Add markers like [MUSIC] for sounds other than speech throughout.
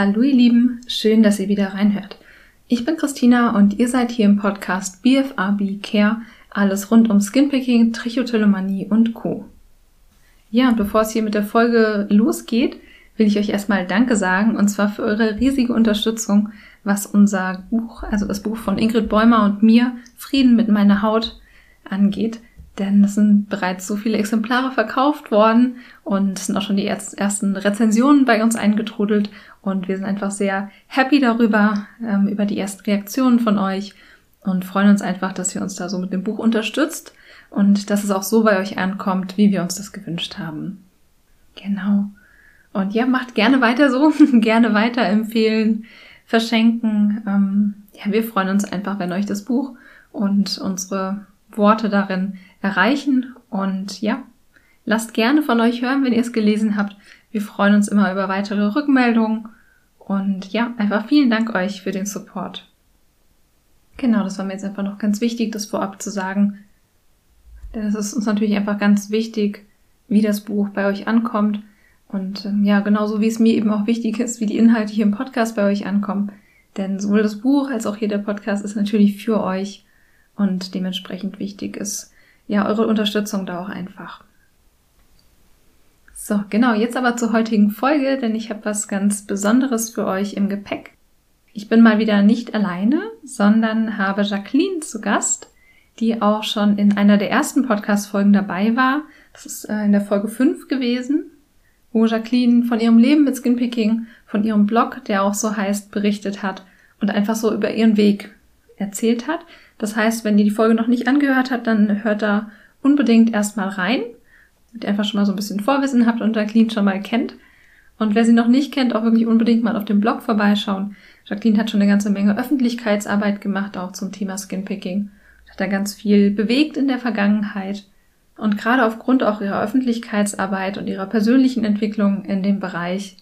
Hallo ihr Lieben, schön, dass ihr wieder reinhört. Ich bin Christina und ihr seid hier im Podcast BFAB Care, alles rund um Skinpicking, Trichotillomanie und Co. Ja, und bevor es hier mit der Folge losgeht, will ich euch erstmal Danke sagen und zwar für eure riesige Unterstützung, was unser Buch, also das Buch von Ingrid Bäumer und mir, Frieden mit meiner Haut, angeht. Denn es sind bereits so viele Exemplare verkauft worden und es sind auch schon die ersten Rezensionen bei uns eingetrudelt und wir sind einfach sehr happy darüber, ähm, über die ersten Reaktionen von euch und freuen uns einfach, dass ihr uns da so mit dem Buch unterstützt und dass es auch so bei euch ankommt, wie wir uns das gewünscht haben. Genau. Und ja, macht gerne weiter so, [LAUGHS] gerne weiterempfehlen, verschenken. Ähm, ja, wir freuen uns einfach, wenn euch das Buch und unsere Worte darin erreichen. Und ja, lasst gerne von euch hören, wenn ihr es gelesen habt. Wir freuen uns immer über weitere Rückmeldungen. Und ja, einfach vielen Dank euch für den Support. Genau, das war mir jetzt einfach noch ganz wichtig, das vorab zu sagen. Denn es ist uns natürlich einfach ganz wichtig, wie das Buch bei euch ankommt. Und ähm, ja, genauso wie es mir eben auch wichtig ist, wie die Inhalte hier im Podcast bei euch ankommen. Denn sowohl das Buch als auch hier der Podcast ist natürlich für euch und dementsprechend wichtig ist ja eure Unterstützung da auch einfach. So, genau, jetzt aber zur heutigen Folge, denn ich habe was ganz Besonderes für euch im Gepäck. Ich bin mal wieder nicht alleine, sondern habe Jacqueline zu Gast, die auch schon in einer der ersten Podcast-Folgen dabei war. Das ist äh, in der Folge 5 gewesen, wo Jacqueline von ihrem Leben mit Skinpicking, von ihrem Blog, der auch so heißt, berichtet hat und einfach so über ihren Weg erzählt hat. Das heißt, wenn ihr die Folge noch nicht angehört habt, dann hört da unbedingt erstmal rein, damit ihr einfach schon mal so ein bisschen Vorwissen habt und Jacqueline schon mal kennt. Und wer sie noch nicht kennt, auch wirklich unbedingt mal auf dem Blog vorbeischauen. Jacqueline hat schon eine ganze Menge Öffentlichkeitsarbeit gemacht, auch zum Thema Skinpicking. Hat da ganz viel bewegt in der Vergangenheit. Und gerade aufgrund auch ihrer Öffentlichkeitsarbeit und ihrer persönlichen Entwicklung in dem Bereich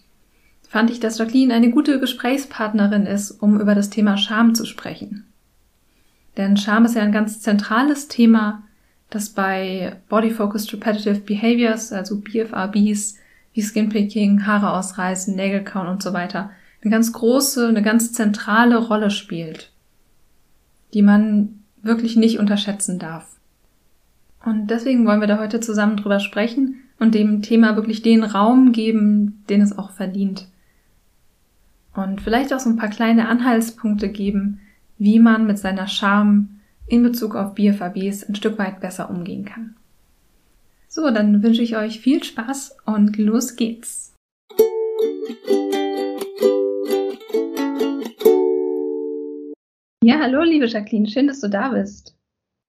fand ich, dass Jacqueline eine gute Gesprächspartnerin ist, um über das Thema Scham zu sprechen. Denn Scham ist ja ein ganz zentrales Thema, das bei Body Focused Repetitive Behaviors, also BFRBs, wie Skinpicking, Haare ausreißen, Nägel kauen und so weiter, eine ganz große, eine ganz zentrale Rolle spielt, die man wirklich nicht unterschätzen darf. Und deswegen wollen wir da heute zusammen drüber sprechen und dem Thema wirklich den Raum geben, den es auch verdient. Und vielleicht auch so ein paar kleine Anhaltspunkte geben, wie man mit seiner Scham in Bezug auf BFABs ein Stück weit besser umgehen kann. So, dann wünsche ich euch viel Spaß und los geht's. Ja, hallo liebe Jacqueline, schön, dass du da bist.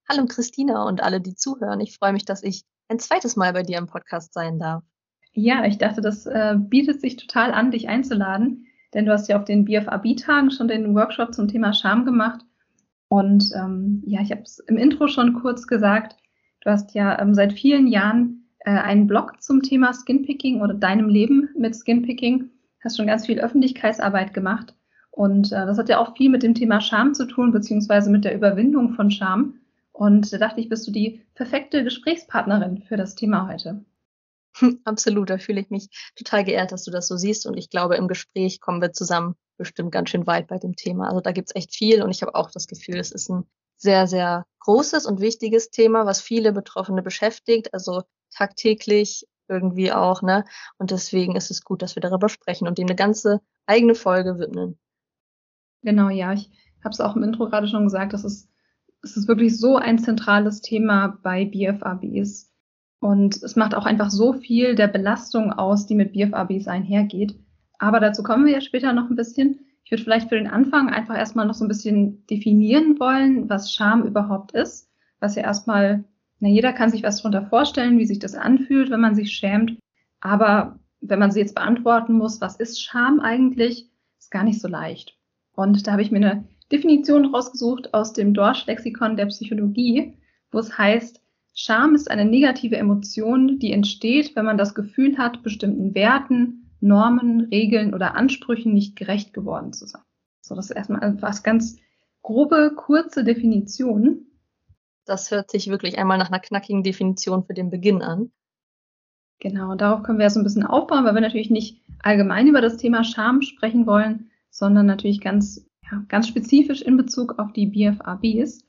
Hallo Christina und alle, die zuhören. Ich freue mich, dass ich ein zweites Mal bei dir im Podcast sein darf. Ja, ich dachte, das äh, bietet sich total an, dich einzuladen, denn du hast ja auf den BFAB-Tagen schon den Workshop zum Thema Scham gemacht. Und ähm, ja, ich habe es im Intro schon kurz gesagt, du hast ja ähm, seit vielen Jahren äh, einen Blog zum Thema Skinpicking oder deinem Leben mit Skinpicking, hast schon ganz viel Öffentlichkeitsarbeit gemacht. Und äh, das hat ja auch viel mit dem Thema Scham zu tun, beziehungsweise mit der Überwindung von Scham. Und da dachte ich, bist du die perfekte Gesprächspartnerin für das Thema heute. [LAUGHS] Absolut, da fühle ich mich total geehrt, dass du das so siehst. Und ich glaube, im Gespräch kommen wir zusammen bestimmt ganz schön weit bei dem Thema. Also da gibt's echt viel und ich habe auch das Gefühl, es ist ein sehr, sehr großes und wichtiges Thema, was viele Betroffene beschäftigt, also tagtäglich irgendwie auch, ne? Und deswegen ist es gut, dass wir darüber sprechen und dem eine ganze eigene Folge widmen. Genau, ja, ich habe es auch im Intro gerade schon gesagt, das ist, es ist wirklich so ein zentrales Thema bei BFABs und es macht auch einfach so viel der Belastung aus, die mit BFABs einhergeht. Aber dazu kommen wir ja später noch ein bisschen. Ich würde vielleicht für den Anfang einfach erstmal noch so ein bisschen definieren wollen, was Scham überhaupt ist. Was ja erstmal, na, jeder kann sich was darunter vorstellen, wie sich das anfühlt, wenn man sich schämt. Aber wenn man sie jetzt beantworten muss, was ist Scham eigentlich, ist gar nicht so leicht. Und da habe ich mir eine Definition rausgesucht aus dem Dorsch-Lexikon der Psychologie, wo es heißt, Scham ist eine negative Emotion, die entsteht, wenn man das Gefühl hat, bestimmten Werten, Normen, Regeln oder Ansprüchen nicht gerecht geworden zu sein. So, das ist erstmal was ganz grobe, kurze Definition. Das hört sich wirklich einmal nach einer knackigen Definition für den Beginn an. Genau, darauf können wir ja so ein bisschen aufbauen, weil wir natürlich nicht allgemein über das Thema Scham sprechen wollen, sondern natürlich ganz, ja, ganz spezifisch in Bezug auf die BFRBs.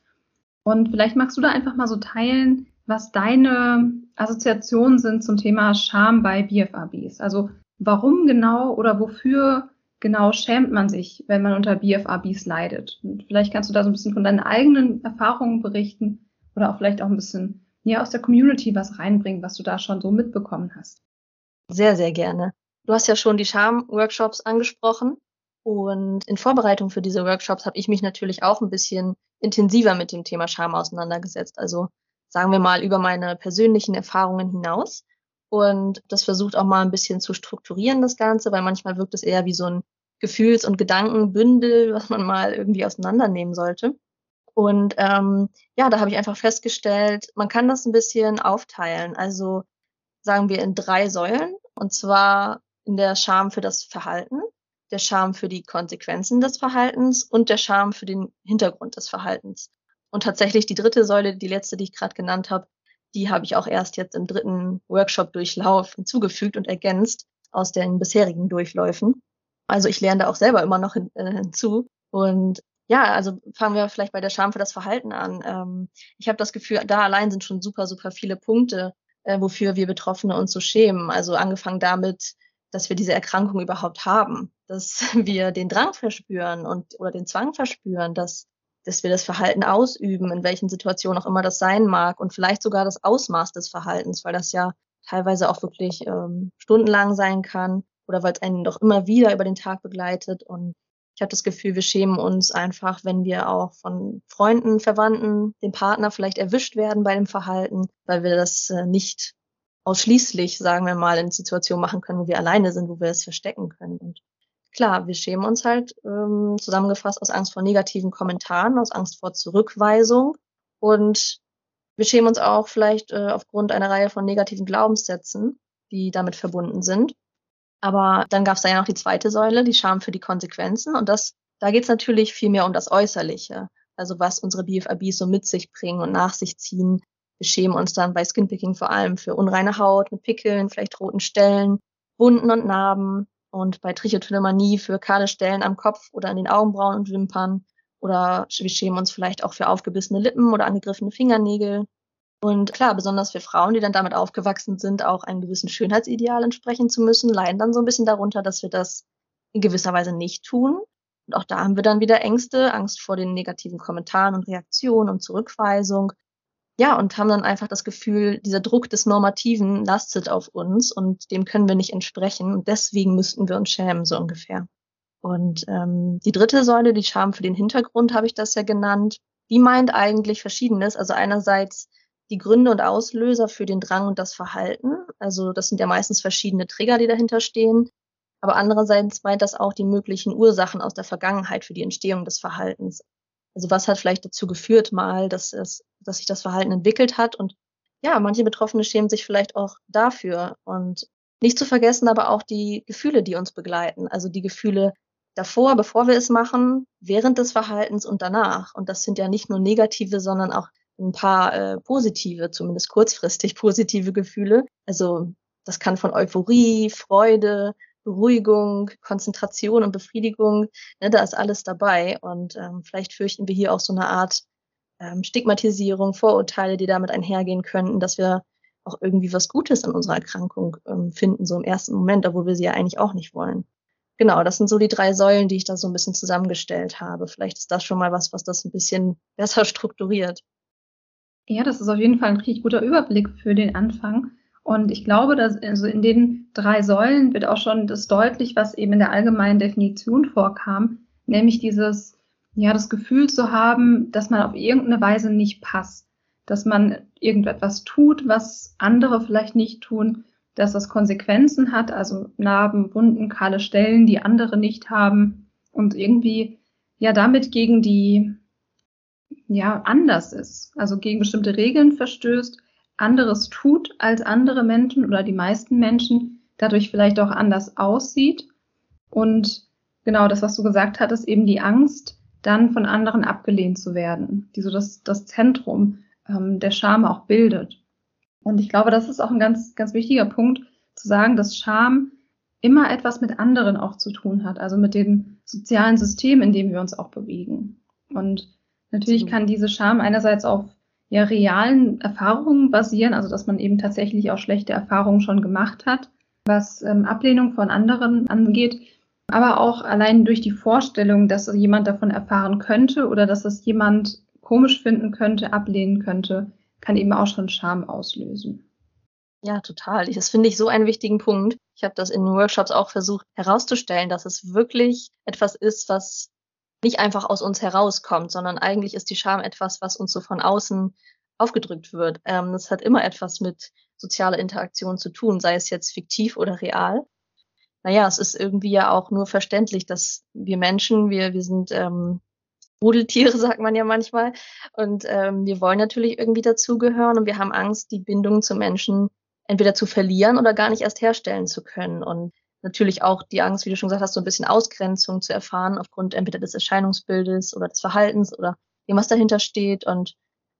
Und vielleicht magst du da einfach mal so teilen, was deine Assoziationen sind zum Thema Scham bei BFRBs. Also warum genau oder wofür genau schämt man sich, wenn man unter BFRBs leidet? Und vielleicht kannst du da so ein bisschen von deinen eigenen Erfahrungen berichten oder auch vielleicht auch ein bisschen ja, aus der Community was reinbringen, was du da schon so mitbekommen hast. Sehr, sehr gerne. Du hast ja schon die Charm-Workshops angesprochen. Und in Vorbereitung für diese Workshops habe ich mich natürlich auch ein bisschen intensiver mit dem Thema Scham auseinandergesetzt. Also sagen wir mal über meine persönlichen Erfahrungen hinaus. Und das versucht auch mal ein bisschen zu strukturieren, das Ganze, weil manchmal wirkt es eher wie so ein Gefühls- und Gedankenbündel, [LAUGHS] was man mal irgendwie auseinandernehmen sollte. Und ähm, ja, da habe ich einfach festgestellt, man kann das ein bisschen aufteilen. Also sagen wir in drei Säulen. Und zwar in der Scham für das Verhalten, der Scham für die Konsequenzen des Verhaltens und der Scham für den Hintergrund des Verhaltens. Und tatsächlich die dritte Säule, die letzte, die ich gerade genannt habe, die habe ich auch erst jetzt im dritten Workshop-Durchlauf hinzugefügt und ergänzt aus den bisherigen Durchläufen. Also ich lerne da auch selber immer noch hin, äh, hinzu. Und ja, also fangen wir vielleicht bei der Scham für das Verhalten an. Ähm, ich habe das Gefühl, da allein sind schon super, super viele Punkte, äh, wofür wir Betroffene uns so schämen. Also angefangen damit, dass wir diese Erkrankung überhaupt haben, dass [LAUGHS] wir den Drang verspüren und oder den Zwang verspüren, dass dass wir das Verhalten ausüben, in welchen Situationen auch immer das sein mag und vielleicht sogar das Ausmaß des Verhaltens, weil das ja teilweise auch wirklich ähm, stundenlang sein kann oder weil es einen doch immer wieder über den Tag begleitet und ich habe das Gefühl, wir schämen uns einfach, wenn wir auch von Freunden, Verwandten, dem Partner vielleicht erwischt werden bei dem Verhalten, weil wir das äh, nicht ausschließlich, sagen wir mal, in Situationen machen können, wo wir alleine sind, wo wir es verstecken können. Und klar, wir schämen uns halt ähm, zusammengefasst aus Angst vor negativen Kommentaren, aus Angst vor Zurückweisung und wir schämen uns auch vielleicht äh, aufgrund einer Reihe von negativen Glaubenssätzen, die damit verbunden sind. Aber dann gab es da ja noch die zweite Säule, die Scham für die Konsequenzen. Und das, da geht es natürlich viel mehr um das Äußerliche. Also was unsere BFABs so mit sich bringen und nach sich ziehen. Wir schämen uns dann bei Skinpicking vor allem für unreine Haut mit Pickeln, vielleicht roten Stellen, Wunden und Narben. Und bei Trichotillomanie für kahle Stellen am Kopf oder an den Augenbrauen und Wimpern. Oder wir schämen uns vielleicht auch für aufgebissene Lippen oder angegriffene Fingernägel. Und klar, besonders für Frauen, die dann damit aufgewachsen sind, auch einem gewissen Schönheitsideal entsprechen zu müssen, leiden dann so ein bisschen darunter, dass wir das in gewisser Weise nicht tun. Und auch da haben wir dann wieder Ängste, Angst vor den negativen Kommentaren und Reaktionen und Zurückweisung. Ja, und haben dann einfach das Gefühl, dieser Druck des Normativen lastet auf uns und dem können wir nicht entsprechen. Und deswegen müssten wir uns schämen, so ungefähr. Und ähm, die dritte Säule, die Scham für den Hintergrund, habe ich das ja genannt, die meint eigentlich Verschiedenes. Also einerseits die Gründe und Auslöser für den Drang und das Verhalten. Also das sind ja meistens verschiedene Trigger, die dahinter stehen. Aber andererseits meint das auch die möglichen Ursachen aus der Vergangenheit für die Entstehung des Verhaltens. Also was hat vielleicht dazu geführt mal, dass, es, dass sich das Verhalten entwickelt hat. Und ja, manche Betroffene schämen sich vielleicht auch dafür. Und nicht zu vergessen aber auch die Gefühle, die uns begleiten. Also die Gefühle davor, bevor wir es machen, während des Verhaltens und danach. Und das sind ja nicht nur negative, sondern auch ein paar äh, positive, zumindest kurzfristig [LAUGHS] positive Gefühle. Also das kann von Euphorie, Freude, Beruhigung, Konzentration und Befriedigung, ne, da ist alles dabei. Und ähm, vielleicht fürchten wir hier auch so eine Art ähm, Stigmatisierung, Vorurteile, die damit einhergehen könnten, dass wir auch irgendwie was Gutes an unserer Erkrankung ähm, finden, so im ersten Moment, obwohl wir sie ja eigentlich auch nicht wollen. Genau, das sind so die drei Säulen, die ich da so ein bisschen zusammengestellt habe. Vielleicht ist das schon mal was, was das ein bisschen besser strukturiert. Ja, das ist auf jeden Fall ein richtig guter Überblick für den Anfang. Und ich glaube, dass also in den drei Säulen wird auch schon das deutlich, was eben in der allgemeinen Definition vorkam, nämlich dieses, ja, das Gefühl zu haben, dass man auf irgendeine Weise nicht passt, dass man irgendetwas tut, was andere vielleicht nicht tun, dass das Konsequenzen hat, also Narben, Wunden, kahle Stellen, die andere nicht haben und irgendwie ja damit gegen die ja anders ist, also gegen bestimmte Regeln verstößt, anderes tut als andere Menschen oder die meisten Menschen, dadurch vielleicht auch anders aussieht und genau das, was du gesagt hattest, eben die Angst, dann von anderen abgelehnt zu werden, die so das, das Zentrum ähm, der Scham auch bildet. Und ich glaube, das ist auch ein ganz, ganz wichtiger Punkt, zu sagen, dass Scham immer etwas mit anderen auch zu tun hat, also mit dem sozialen System, in dem wir uns auch bewegen. Und natürlich kann diese Scham einerseits auf ja, realen Erfahrungen basieren, also dass man eben tatsächlich auch schlechte Erfahrungen schon gemacht hat, was ähm, Ablehnung von anderen angeht, aber auch allein durch die Vorstellung, dass jemand davon erfahren könnte oder dass es jemand komisch finden könnte, ablehnen könnte, kann eben auch schon Scham auslösen. Ja, total. Das finde ich so einen wichtigen Punkt. Ich habe das in Workshops auch versucht herauszustellen, dass es wirklich etwas ist, was nicht einfach aus uns herauskommt, sondern eigentlich ist die Scham etwas, was uns so von außen aufgedrückt wird. Ähm, das hat immer etwas mit sozialer Interaktion zu tun, sei es jetzt fiktiv oder real. Naja, es ist irgendwie ja auch nur verständlich, dass wir Menschen, wir, wir sind ähm, Rudeltiere, [LAUGHS] sagt man ja manchmal. Und ähm, wir wollen natürlich irgendwie dazugehören und wir haben Angst, die Bindung zu Menschen entweder zu verlieren oder gar nicht erst herstellen zu können. Und natürlich auch die Angst, wie du schon gesagt hast, so ein bisschen Ausgrenzung zu erfahren aufgrund entweder des Erscheinungsbildes oder des Verhaltens oder dem, was dahinter steht. Und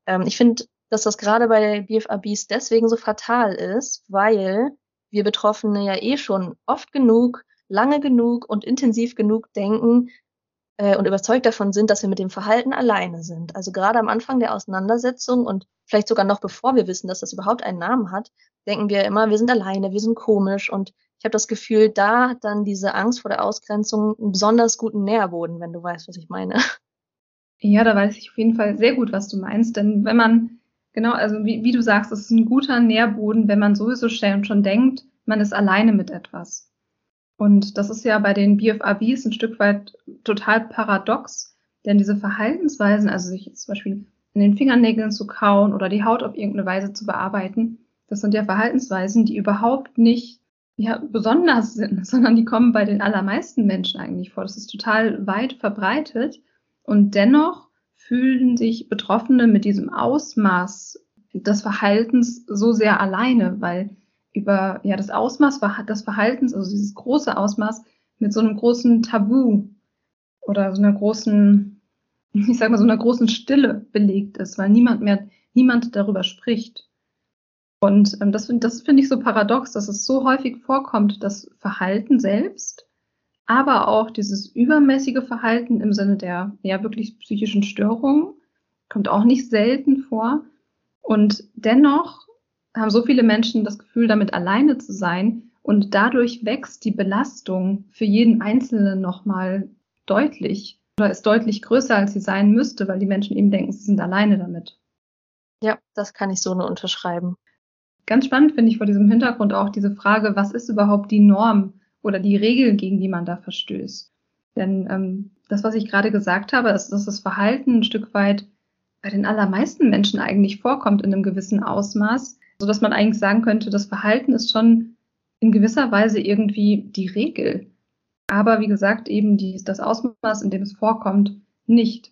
ähm, ich finde, dass das gerade bei BFABs deswegen so fatal ist, weil wir Betroffene ja eh schon oft genug, lange genug und intensiv genug denken, äh, und überzeugt davon sind, dass wir mit dem Verhalten alleine sind. Also gerade am Anfang der Auseinandersetzung und vielleicht sogar noch bevor wir wissen, dass das überhaupt einen Namen hat, denken wir immer, wir sind alleine, wir sind komisch und ich habe das Gefühl, da hat dann diese Angst vor der Ausgrenzung einen besonders guten Nährboden, wenn du weißt, was ich meine. Ja, da weiß ich auf jeden Fall sehr gut, was du meinst. Denn wenn man, genau, also wie, wie du sagst, es ist ein guter Nährboden, wenn man sowieso schon denkt, man ist alleine mit etwas. Und das ist ja bei den BFABs ein Stück weit total paradox, denn diese Verhaltensweisen, also sich zum Beispiel in den Fingernägeln zu kauen oder die Haut auf irgendeine Weise zu bearbeiten, das sind ja Verhaltensweisen, die überhaupt nicht ja, besonders sind, [LAUGHS] sondern die kommen bei den allermeisten Menschen eigentlich vor. Das ist total weit verbreitet und dennoch fühlen sich Betroffene mit diesem Ausmaß des Verhaltens so sehr alleine, weil über ja das Ausmaß des Verhaltens, also dieses große Ausmaß mit so einem großen Tabu oder so einer großen, [LAUGHS] ich sag mal so einer großen Stille belegt ist, weil niemand mehr, niemand darüber spricht. Und ähm, das, das finde ich so paradox, dass es so häufig vorkommt, das Verhalten selbst, aber auch dieses übermäßige Verhalten im Sinne der ja wirklich psychischen Störungen kommt auch nicht selten vor. Und dennoch haben so viele Menschen das Gefühl, damit alleine zu sein. Und dadurch wächst die Belastung für jeden Einzelnen nochmal deutlich oder ist deutlich größer, als sie sein müsste, weil die Menschen eben denken, sie sind alleine damit. Ja, das kann ich so nur unterschreiben. Ganz spannend finde ich vor diesem Hintergrund auch diese Frage, was ist überhaupt die Norm oder die Regel, gegen die man da verstößt? Denn ähm, das, was ich gerade gesagt habe, ist, dass das Verhalten ein Stück weit bei den allermeisten Menschen eigentlich vorkommt in einem gewissen Ausmaß so dass man eigentlich sagen könnte, das Verhalten ist schon in gewisser Weise irgendwie die Regel. Aber wie gesagt, eben die, das Ausmaß, in dem es vorkommt, nicht.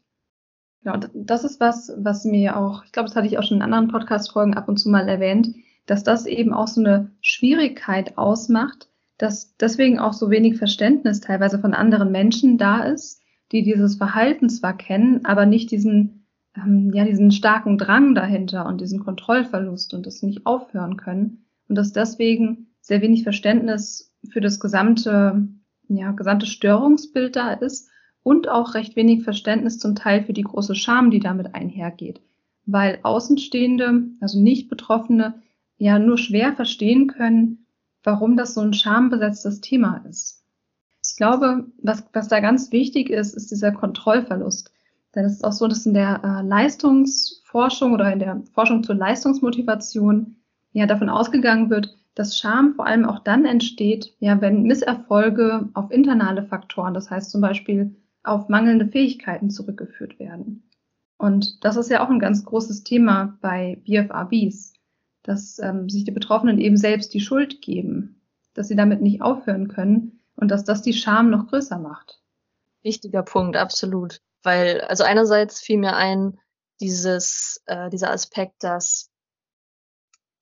Ja, und das ist was, was mir auch, ich glaube, das hatte ich auch schon in anderen Podcast-Folgen ab und zu mal erwähnt, dass das eben auch so eine Schwierigkeit ausmacht, dass deswegen auch so wenig Verständnis teilweise von anderen Menschen da ist, die dieses Verhalten zwar kennen, aber nicht diesen ähm, ja diesen starken Drang dahinter und diesen Kontrollverlust und das nicht aufhören können und dass deswegen sehr wenig Verständnis für das gesamte ja gesamte Störungsbild da ist und auch recht wenig Verständnis zum Teil für die große Scham, die damit einhergeht, weil Außenstehende, also nicht Betroffene, ja nur schwer verstehen können, warum das so ein schambesetztes Thema ist. Ich glaube, was, was da ganz wichtig ist, ist dieser Kontrollverlust. Denn es ist auch so, dass in der äh, Leistungsforschung oder in der Forschung zur Leistungsmotivation ja davon ausgegangen wird, dass Scham vor allem auch dann entsteht, ja, wenn Misserfolge auf internale Faktoren, das heißt zum Beispiel auf mangelnde Fähigkeiten zurückgeführt werden. Und das ist ja auch ein ganz großes Thema bei BFRBs, dass ähm, sich die Betroffenen eben selbst die Schuld geben, dass sie damit nicht aufhören können und dass das die Scham noch größer macht. Wichtiger Punkt, absolut. Weil, also einerseits fiel mir ein, dieses, äh, dieser Aspekt, dass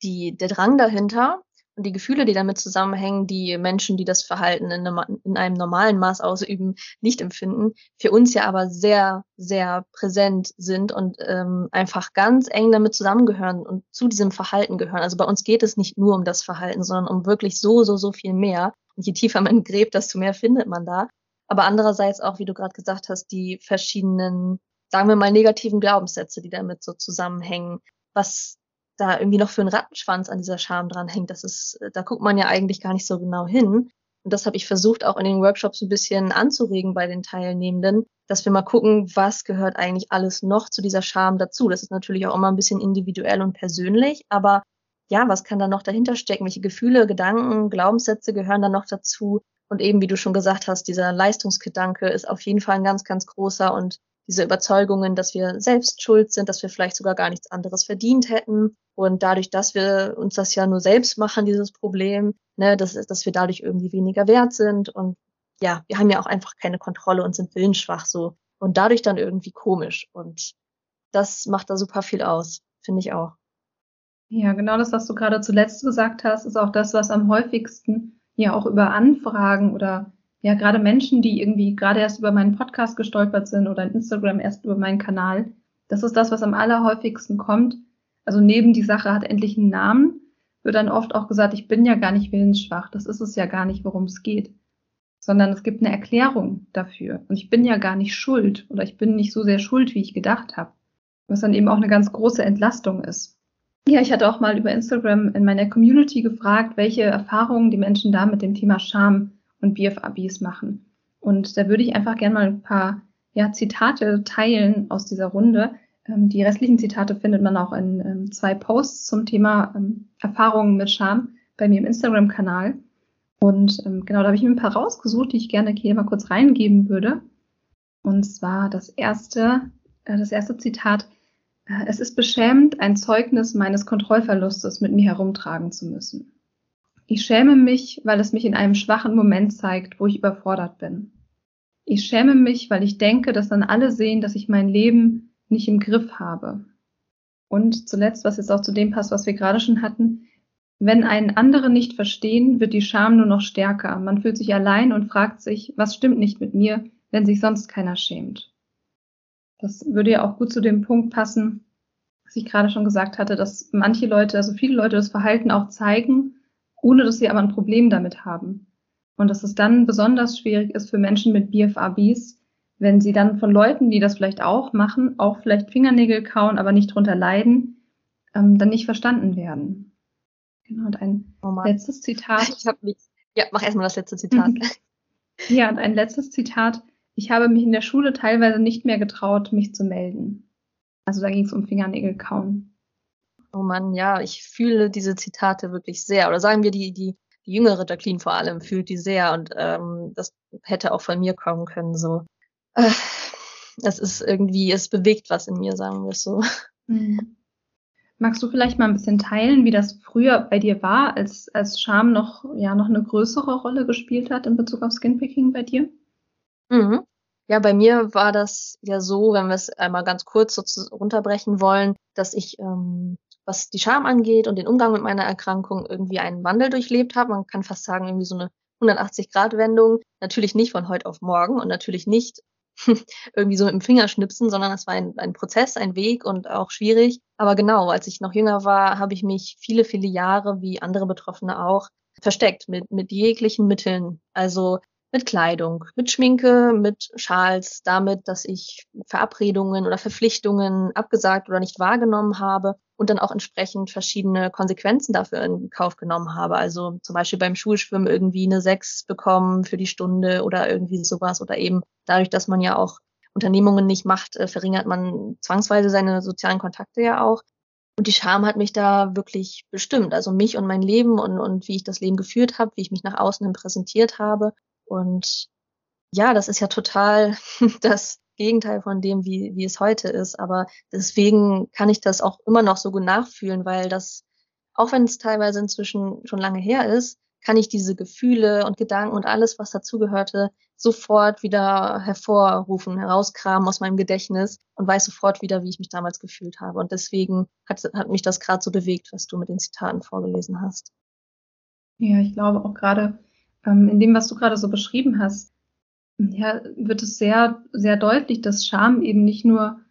die, der Drang dahinter die Gefühle, die damit zusammenhängen, die Menschen, die das Verhalten in einem, in einem normalen Maß ausüben, nicht empfinden, für uns ja aber sehr, sehr präsent sind und ähm, einfach ganz eng damit zusammengehören und zu diesem Verhalten gehören. Also bei uns geht es nicht nur um das Verhalten, sondern um wirklich so, so, so viel mehr. Und je tiefer man [LAUGHS] gräbt, desto mehr findet man da. Aber andererseits auch, wie du gerade gesagt hast, die verschiedenen, sagen wir mal, negativen Glaubenssätze, die damit so zusammenhängen, was da irgendwie noch für einen Rattenschwanz an dieser Scham dran hängt. Das ist, da guckt man ja eigentlich gar nicht so genau hin. Und das habe ich versucht, auch in den Workshops ein bisschen anzuregen bei den Teilnehmenden, dass wir mal gucken, was gehört eigentlich alles noch zu dieser Scham dazu. Das ist natürlich auch immer ein bisschen individuell und persönlich, aber ja, was kann da noch dahinter stecken? Welche Gefühle, Gedanken, Glaubenssätze gehören da noch dazu? Und eben, wie du schon gesagt hast, dieser Leistungsgedanke ist auf jeden Fall ein ganz, ganz großer und diese Überzeugungen, dass wir selbst schuld sind, dass wir vielleicht sogar gar nichts anderes verdient hätten. Und dadurch, dass wir uns das ja nur selbst machen, dieses Problem, ne, dass, dass wir dadurch irgendwie weniger wert sind. Und ja, wir haben ja auch einfach keine Kontrolle und sind willensschwach so. Und dadurch dann irgendwie komisch. Und das macht da super viel aus, finde ich auch. Ja, genau das, was du gerade zuletzt gesagt hast, ist auch das, was am häufigsten ja auch über Anfragen oder ja, gerade Menschen, die irgendwie gerade erst über meinen Podcast gestolpert sind oder in Instagram erst über meinen Kanal, das ist das, was am allerhäufigsten kommt. Also neben die Sache hat endlich einen Namen, wird dann oft auch gesagt, ich bin ja gar nicht willensschwach, das ist es ja gar nicht, worum es geht. Sondern es gibt eine Erklärung dafür. Und ich bin ja gar nicht schuld oder ich bin nicht so sehr schuld, wie ich gedacht habe. Was dann eben auch eine ganz große Entlastung ist. Ja, ich hatte auch mal über Instagram in meiner Community gefragt, welche Erfahrungen die Menschen da mit dem Thema Scham und BFABs machen. Und da würde ich einfach gerne mal ein paar ja, Zitate teilen aus dieser Runde. Ähm, die restlichen Zitate findet man auch in ähm, zwei Posts zum Thema ähm, Erfahrungen mit Scham bei mir im Instagram-Kanal. Und ähm, genau, da habe ich mir ein paar rausgesucht, die ich gerne hier mal kurz reingeben würde. Und zwar das erste, äh, das erste Zitat. Äh, es ist beschämend, ein Zeugnis meines Kontrollverlustes mit mir herumtragen zu müssen. Ich schäme mich, weil es mich in einem schwachen Moment zeigt, wo ich überfordert bin. Ich schäme mich, weil ich denke, dass dann alle sehen, dass ich mein Leben nicht im Griff habe. Und zuletzt, was jetzt auch zu dem passt, was wir gerade schon hatten, wenn einen andere nicht verstehen, wird die Scham nur noch stärker. Man fühlt sich allein und fragt sich, was stimmt nicht mit mir, wenn sich sonst keiner schämt. Das würde ja auch gut zu dem Punkt passen, was ich gerade schon gesagt hatte, dass manche Leute, also viele Leute das Verhalten auch zeigen, ohne dass sie aber ein Problem damit haben. Und dass es dann besonders schwierig ist für Menschen mit BFABs, wenn sie dann von Leuten, die das vielleicht auch machen, auch vielleicht Fingernägel kauen, aber nicht drunter leiden, ähm, dann nicht verstanden werden. Genau, und ein oh letztes Zitat. Ich hab mich, ja, mach erstmal das letzte Zitat. [LAUGHS] ja, und ein letztes Zitat. Ich habe mich in der Schule teilweise nicht mehr getraut, mich zu melden. Also da ging es um Fingernägel kauen. Oh Mann, ja, ich fühle diese Zitate wirklich sehr. Oder sagen wir, die, die, die jüngere Jacqueline vor allem fühlt die sehr und ähm, das hätte auch von mir kommen können. So, äh, es ist irgendwie, es bewegt was in mir, sagen wir es so. Mhm. Magst du vielleicht mal ein bisschen teilen, wie das früher bei dir war, als, als Scham noch, ja, noch eine größere Rolle gespielt hat in Bezug auf Skinpicking bei dir? Mhm. Ja, bei mir war das ja so, wenn wir es einmal ganz kurz so runterbrechen wollen, dass ich ähm, was die Scham angeht und den Umgang mit meiner Erkrankung irgendwie einen Wandel durchlebt habe. Man kann fast sagen, irgendwie so eine 180-Grad-Wendung. Natürlich nicht von heute auf morgen und natürlich nicht [LAUGHS] irgendwie so mit dem Fingerschnipsen, sondern es war ein, ein Prozess, ein Weg und auch schwierig. Aber genau, als ich noch jünger war, habe ich mich viele, viele Jahre, wie andere Betroffene auch, versteckt mit, mit jeglichen Mitteln. Also mit Kleidung, mit Schminke, mit Schals, damit, dass ich Verabredungen oder Verpflichtungen abgesagt oder nicht wahrgenommen habe und dann auch entsprechend verschiedene Konsequenzen dafür in Kauf genommen habe. Also zum Beispiel beim Schulschwimmen irgendwie eine Sechs bekommen für die Stunde oder irgendwie sowas oder eben dadurch, dass man ja auch Unternehmungen nicht macht, äh, verringert man zwangsweise seine sozialen Kontakte ja auch. Und die Scham hat mich da wirklich bestimmt, also mich und mein Leben und, und wie ich das Leben geführt habe, wie ich mich nach außen hin präsentiert habe. Und ja, das ist ja total [LAUGHS] das Gegenteil von dem, wie, wie es heute ist. Aber deswegen kann ich das auch immer noch so gut nachfühlen, weil das, auch wenn es teilweise inzwischen schon lange her ist, kann ich diese Gefühle und Gedanken und alles, was dazugehörte, sofort wieder hervorrufen, herauskramen aus meinem Gedächtnis und weiß sofort wieder, wie ich mich damals gefühlt habe. Und deswegen hat, hat mich das gerade so bewegt, was du mit den Zitaten vorgelesen hast. Ja, ich glaube auch gerade ähm, in dem, was du gerade so beschrieben hast, ja, wird es sehr, sehr deutlich, dass Scham eben nicht nur,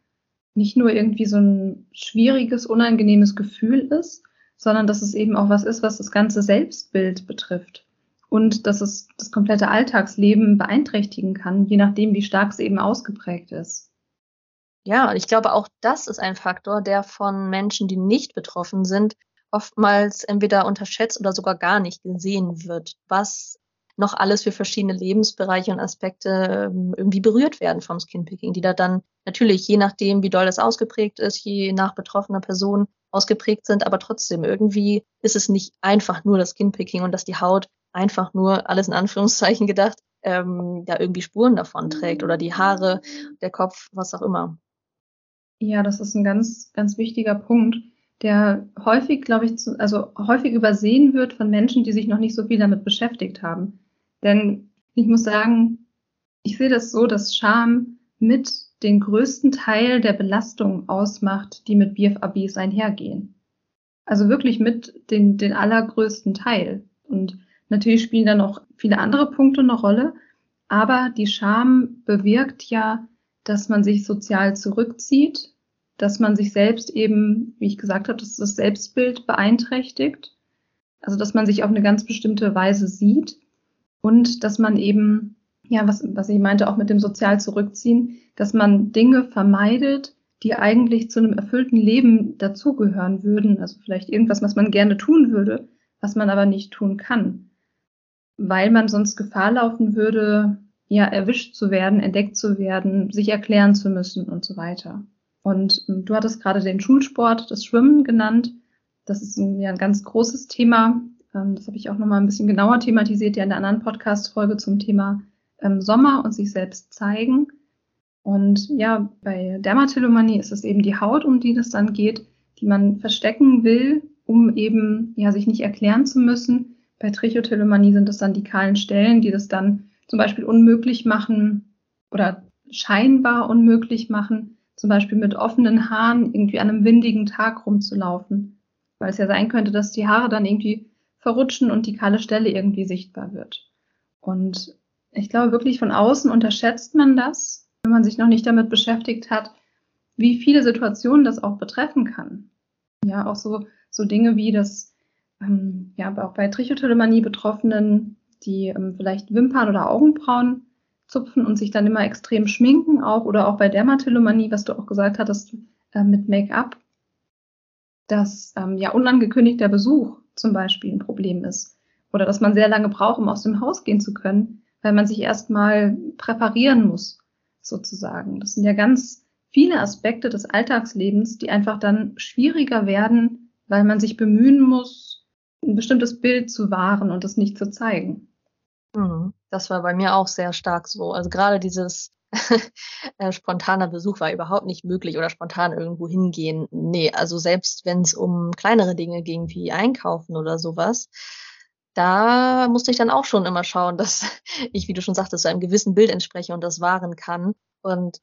nicht nur irgendwie so ein schwieriges, unangenehmes Gefühl ist, sondern dass es eben auch was ist, was das ganze Selbstbild betrifft. Und dass es das komplette Alltagsleben beeinträchtigen kann, je nachdem, wie stark es eben ausgeprägt ist. Ja, ich glaube, auch das ist ein Faktor, der von Menschen, die nicht betroffen sind, oftmals entweder unterschätzt oder sogar gar nicht gesehen wird, was noch alles für verschiedene Lebensbereiche und Aspekte ähm, irgendwie berührt werden vom Skinpicking, die da dann natürlich, je nachdem, wie doll das ausgeprägt ist, je nach betroffener Person ausgeprägt sind, aber trotzdem irgendwie ist es nicht einfach nur das Skinpicking und dass die Haut einfach nur, alles in Anführungszeichen gedacht, ähm, ja irgendwie Spuren davon trägt oder die Haare, der Kopf, was auch immer. Ja, das ist ein ganz, ganz wichtiger Punkt, der häufig, glaube ich, zu, also häufig übersehen wird von Menschen, die sich noch nicht so viel damit beschäftigt haben. Denn ich muss sagen, ich sehe das so, dass Scham mit den größten Teil der Belastung ausmacht, die mit BFABs einhergehen. Also wirklich mit den, den allergrößten Teil. Und natürlich spielen da noch viele andere Punkte eine Rolle, aber die Scham bewirkt ja, dass man sich sozial zurückzieht, dass man sich selbst eben, wie ich gesagt habe, dass das Selbstbild beeinträchtigt, also dass man sich auf eine ganz bestimmte Weise sieht und dass man eben, ja, was, was ich meinte, auch mit dem sozial zurückziehen, dass man Dinge vermeidet, die eigentlich zu einem erfüllten Leben dazugehören würden, also vielleicht irgendwas, was man gerne tun würde, was man aber nicht tun kann, weil man sonst Gefahr laufen würde, ja, erwischt zu werden, entdeckt zu werden, sich erklären zu müssen und so weiter. Und du hattest gerade den Schulsport, das Schwimmen genannt. Das ist ein, ja ein ganz großes Thema. Ähm, das habe ich auch nochmal ein bisschen genauer thematisiert, ja in der anderen Podcast-Folge zum Thema ähm, Sommer und sich selbst zeigen. Und ja, bei Dermatillomanie ist es eben die Haut, um die das dann geht, die man verstecken will, um eben ja sich nicht erklären zu müssen. Bei Trichotillomanie sind es dann die kahlen Stellen, die das dann zum Beispiel unmöglich machen oder scheinbar unmöglich machen, zum Beispiel mit offenen Haaren irgendwie an einem windigen Tag rumzulaufen. Weil es ja sein könnte, dass die Haare dann irgendwie verrutschen und die kahle Stelle irgendwie sichtbar wird. Und ich glaube wirklich von außen unterschätzt man das, wenn man sich noch nicht damit beschäftigt hat, wie viele Situationen das auch betreffen kann. Ja, auch so, so Dinge wie das, ähm, ja, auch bei Trichotillomanie Betroffenen die ähm, vielleicht Wimpern oder Augenbrauen zupfen und sich dann immer extrem schminken auch oder auch bei Dermatillomanie, was du auch gesagt hattest, äh, mit Make-up, dass ähm, ja unangekündigter Besuch zum Beispiel ein Problem ist oder dass man sehr lange braucht, um aus dem Haus gehen zu können, weil man sich erstmal präparieren muss, sozusagen. Das sind ja ganz viele Aspekte des Alltagslebens, die einfach dann schwieriger werden, weil man sich bemühen muss, ein bestimmtes Bild zu wahren und es nicht zu zeigen. Mhm. Das war bei mir auch sehr stark so. Also gerade dieses [LAUGHS] spontaner Besuch war überhaupt nicht möglich oder spontan irgendwo hingehen. Nee, also selbst wenn es um kleinere Dinge ging, wie einkaufen oder sowas, da musste ich dann auch schon immer schauen, [LAUGHS] dass ich, wie du schon sagtest, so einem gewissen Bild entspreche und das wahren kann. Und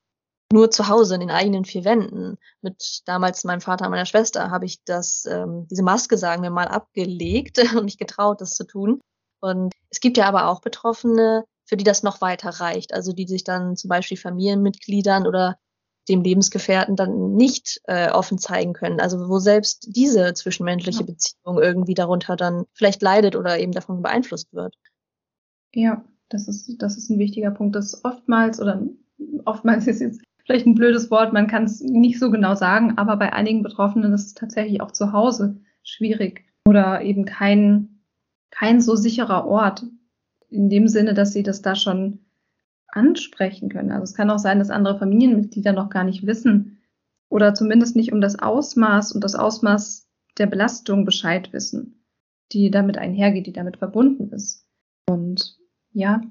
nur zu Hause in den eigenen vier Wänden mit damals meinem Vater und meiner Schwester habe ich das, ähm, diese Maske, sagen wir mal, abgelegt [LAUGHS] und mich getraut, das zu tun. Und es gibt ja aber auch Betroffene, für die das noch weiter reicht. Also die sich dann zum Beispiel Familienmitgliedern oder dem Lebensgefährten dann nicht äh, offen zeigen können. Also wo selbst diese zwischenmenschliche ja. Beziehung irgendwie darunter dann vielleicht leidet oder eben davon beeinflusst wird. Ja, das ist, das ist ein wichtiger Punkt, dass oftmals oder oftmals [LAUGHS] ist jetzt vielleicht ein blödes Wort, man kann es nicht so genau sagen, aber bei einigen Betroffenen ist es tatsächlich auch zu Hause schwierig oder eben kein kein so sicherer Ort. In dem Sinne, dass sie das da schon ansprechen können. Also es kann auch sein, dass andere Familienmitglieder noch gar nicht wissen oder zumindest nicht um das Ausmaß und das Ausmaß der Belastung Bescheid wissen, die damit einhergeht, die damit verbunden ist. Und ja,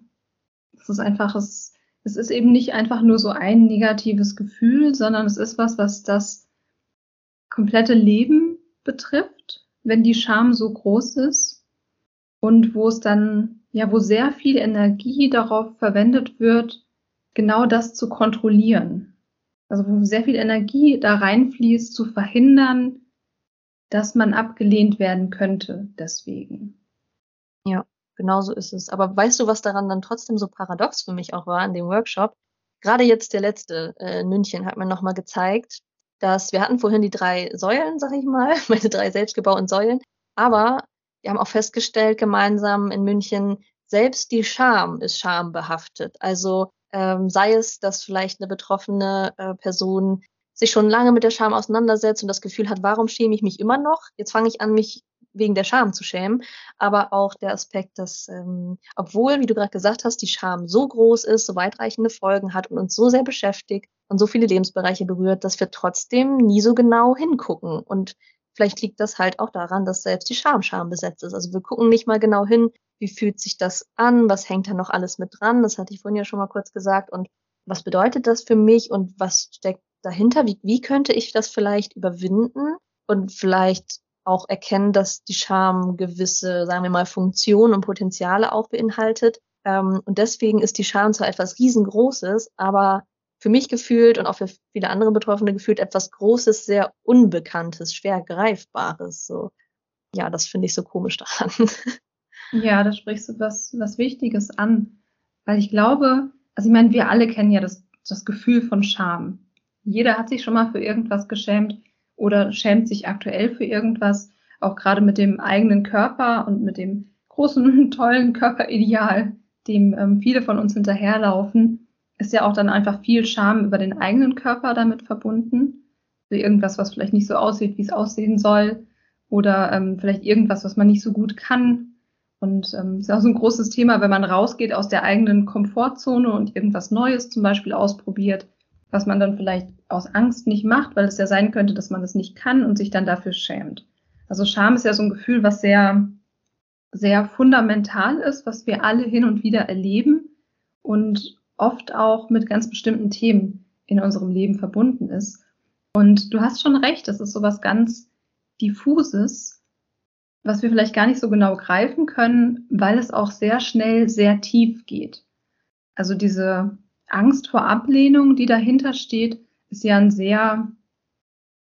es ist einfach, es, es ist eben nicht einfach nur so ein negatives Gefühl, sondern es ist was, was das komplette Leben betrifft, wenn die Scham so groß ist und wo es dann, ja, wo sehr viel Energie darauf verwendet wird, genau das zu kontrollieren. Also wo sehr viel Energie da reinfließt, zu verhindern, dass man abgelehnt werden könnte deswegen. Ja, genau so ist es. Aber weißt du, was daran dann trotzdem so paradox für mich auch war in dem Workshop? Gerade jetzt der letzte äh, in München hat mir nochmal gezeigt, dass wir hatten vorhin die drei Säulen, sag ich mal, [LAUGHS] meine drei selbstgebauten Säulen, aber wir haben auch festgestellt gemeinsam in München, selbst die Scham ist schambehaftet. Also ähm, sei es, dass vielleicht eine betroffene äh, Person sich schon lange mit der Scham auseinandersetzt und das Gefühl hat, warum schäme ich mich immer noch? Jetzt fange ich an, mich wegen der Scham zu schämen, aber auch der Aspekt, dass ähm, obwohl, wie du gerade gesagt hast, die Scham so groß ist, so weitreichende Folgen hat und uns so sehr beschäftigt und so viele Lebensbereiche berührt, dass wir trotzdem nie so genau hingucken. Und vielleicht liegt das halt auch daran, dass selbst die Scham Scham besetzt ist. Also wir gucken nicht mal genau hin, wie fühlt sich das an, was hängt da noch alles mit dran, das hatte ich vorhin ja schon mal kurz gesagt und was bedeutet das für mich und was steckt dahinter, wie, wie könnte ich das vielleicht überwinden und vielleicht auch erkennen, dass die Scham gewisse, sagen wir mal, Funktionen und Potenziale auch beinhaltet. Ähm, und deswegen ist die Scham zwar etwas riesengroßes, aber für mich gefühlt und auch für viele andere Betroffene gefühlt etwas Großes, sehr Unbekanntes, schwer Greifbares. So, ja, das finde ich so komisch daran. [LAUGHS] Ja, da sprichst du was, was Wichtiges an. Weil ich glaube, also ich meine, wir alle kennen ja das, das Gefühl von Scham. Jeder hat sich schon mal für irgendwas geschämt oder schämt sich aktuell für irgendwas, auch gerade mit dem eigenen Körper und mit dem großen, [LAUGHS] tollen Körperideal, dem ähm, viele von uns hinterherlaufen, ist ja auch dann einfach viel Scham über den eigenen Körper damit verbunden. Also irgendwas, was vielleicht nicht so aussieht, wie es aussehen soll. Oder ähm, vielleicht irgendwas, was man nicht so gut kann. Und ähm, ist auch so ein großes Thema, wenn man rausgeht aus der eigenen Komfortzone und irgendwas Neues zum Beispiel ausprobiert, was man dann vielleicht aus Angst nicht macht, weil es ja sein könnte, dass man es nicht kann und sich dann dafür schämt. Also Scham ist ja so ein Gefühl, was sehr, sehr fundamental ist, was wir alle hin und wieder erleben und oft auch mit ganz bestimmten Themen in unserem Leben verbunden ist. Und du hast schon recht, das ist sowas ganz diffuses, was wir vielleicht gar nicht so genau greifen können, weil es auch sehr schnell sehr tief geht. Also diese Angst vor Ablehnung, die dahinter steht, ist ja ein sehr,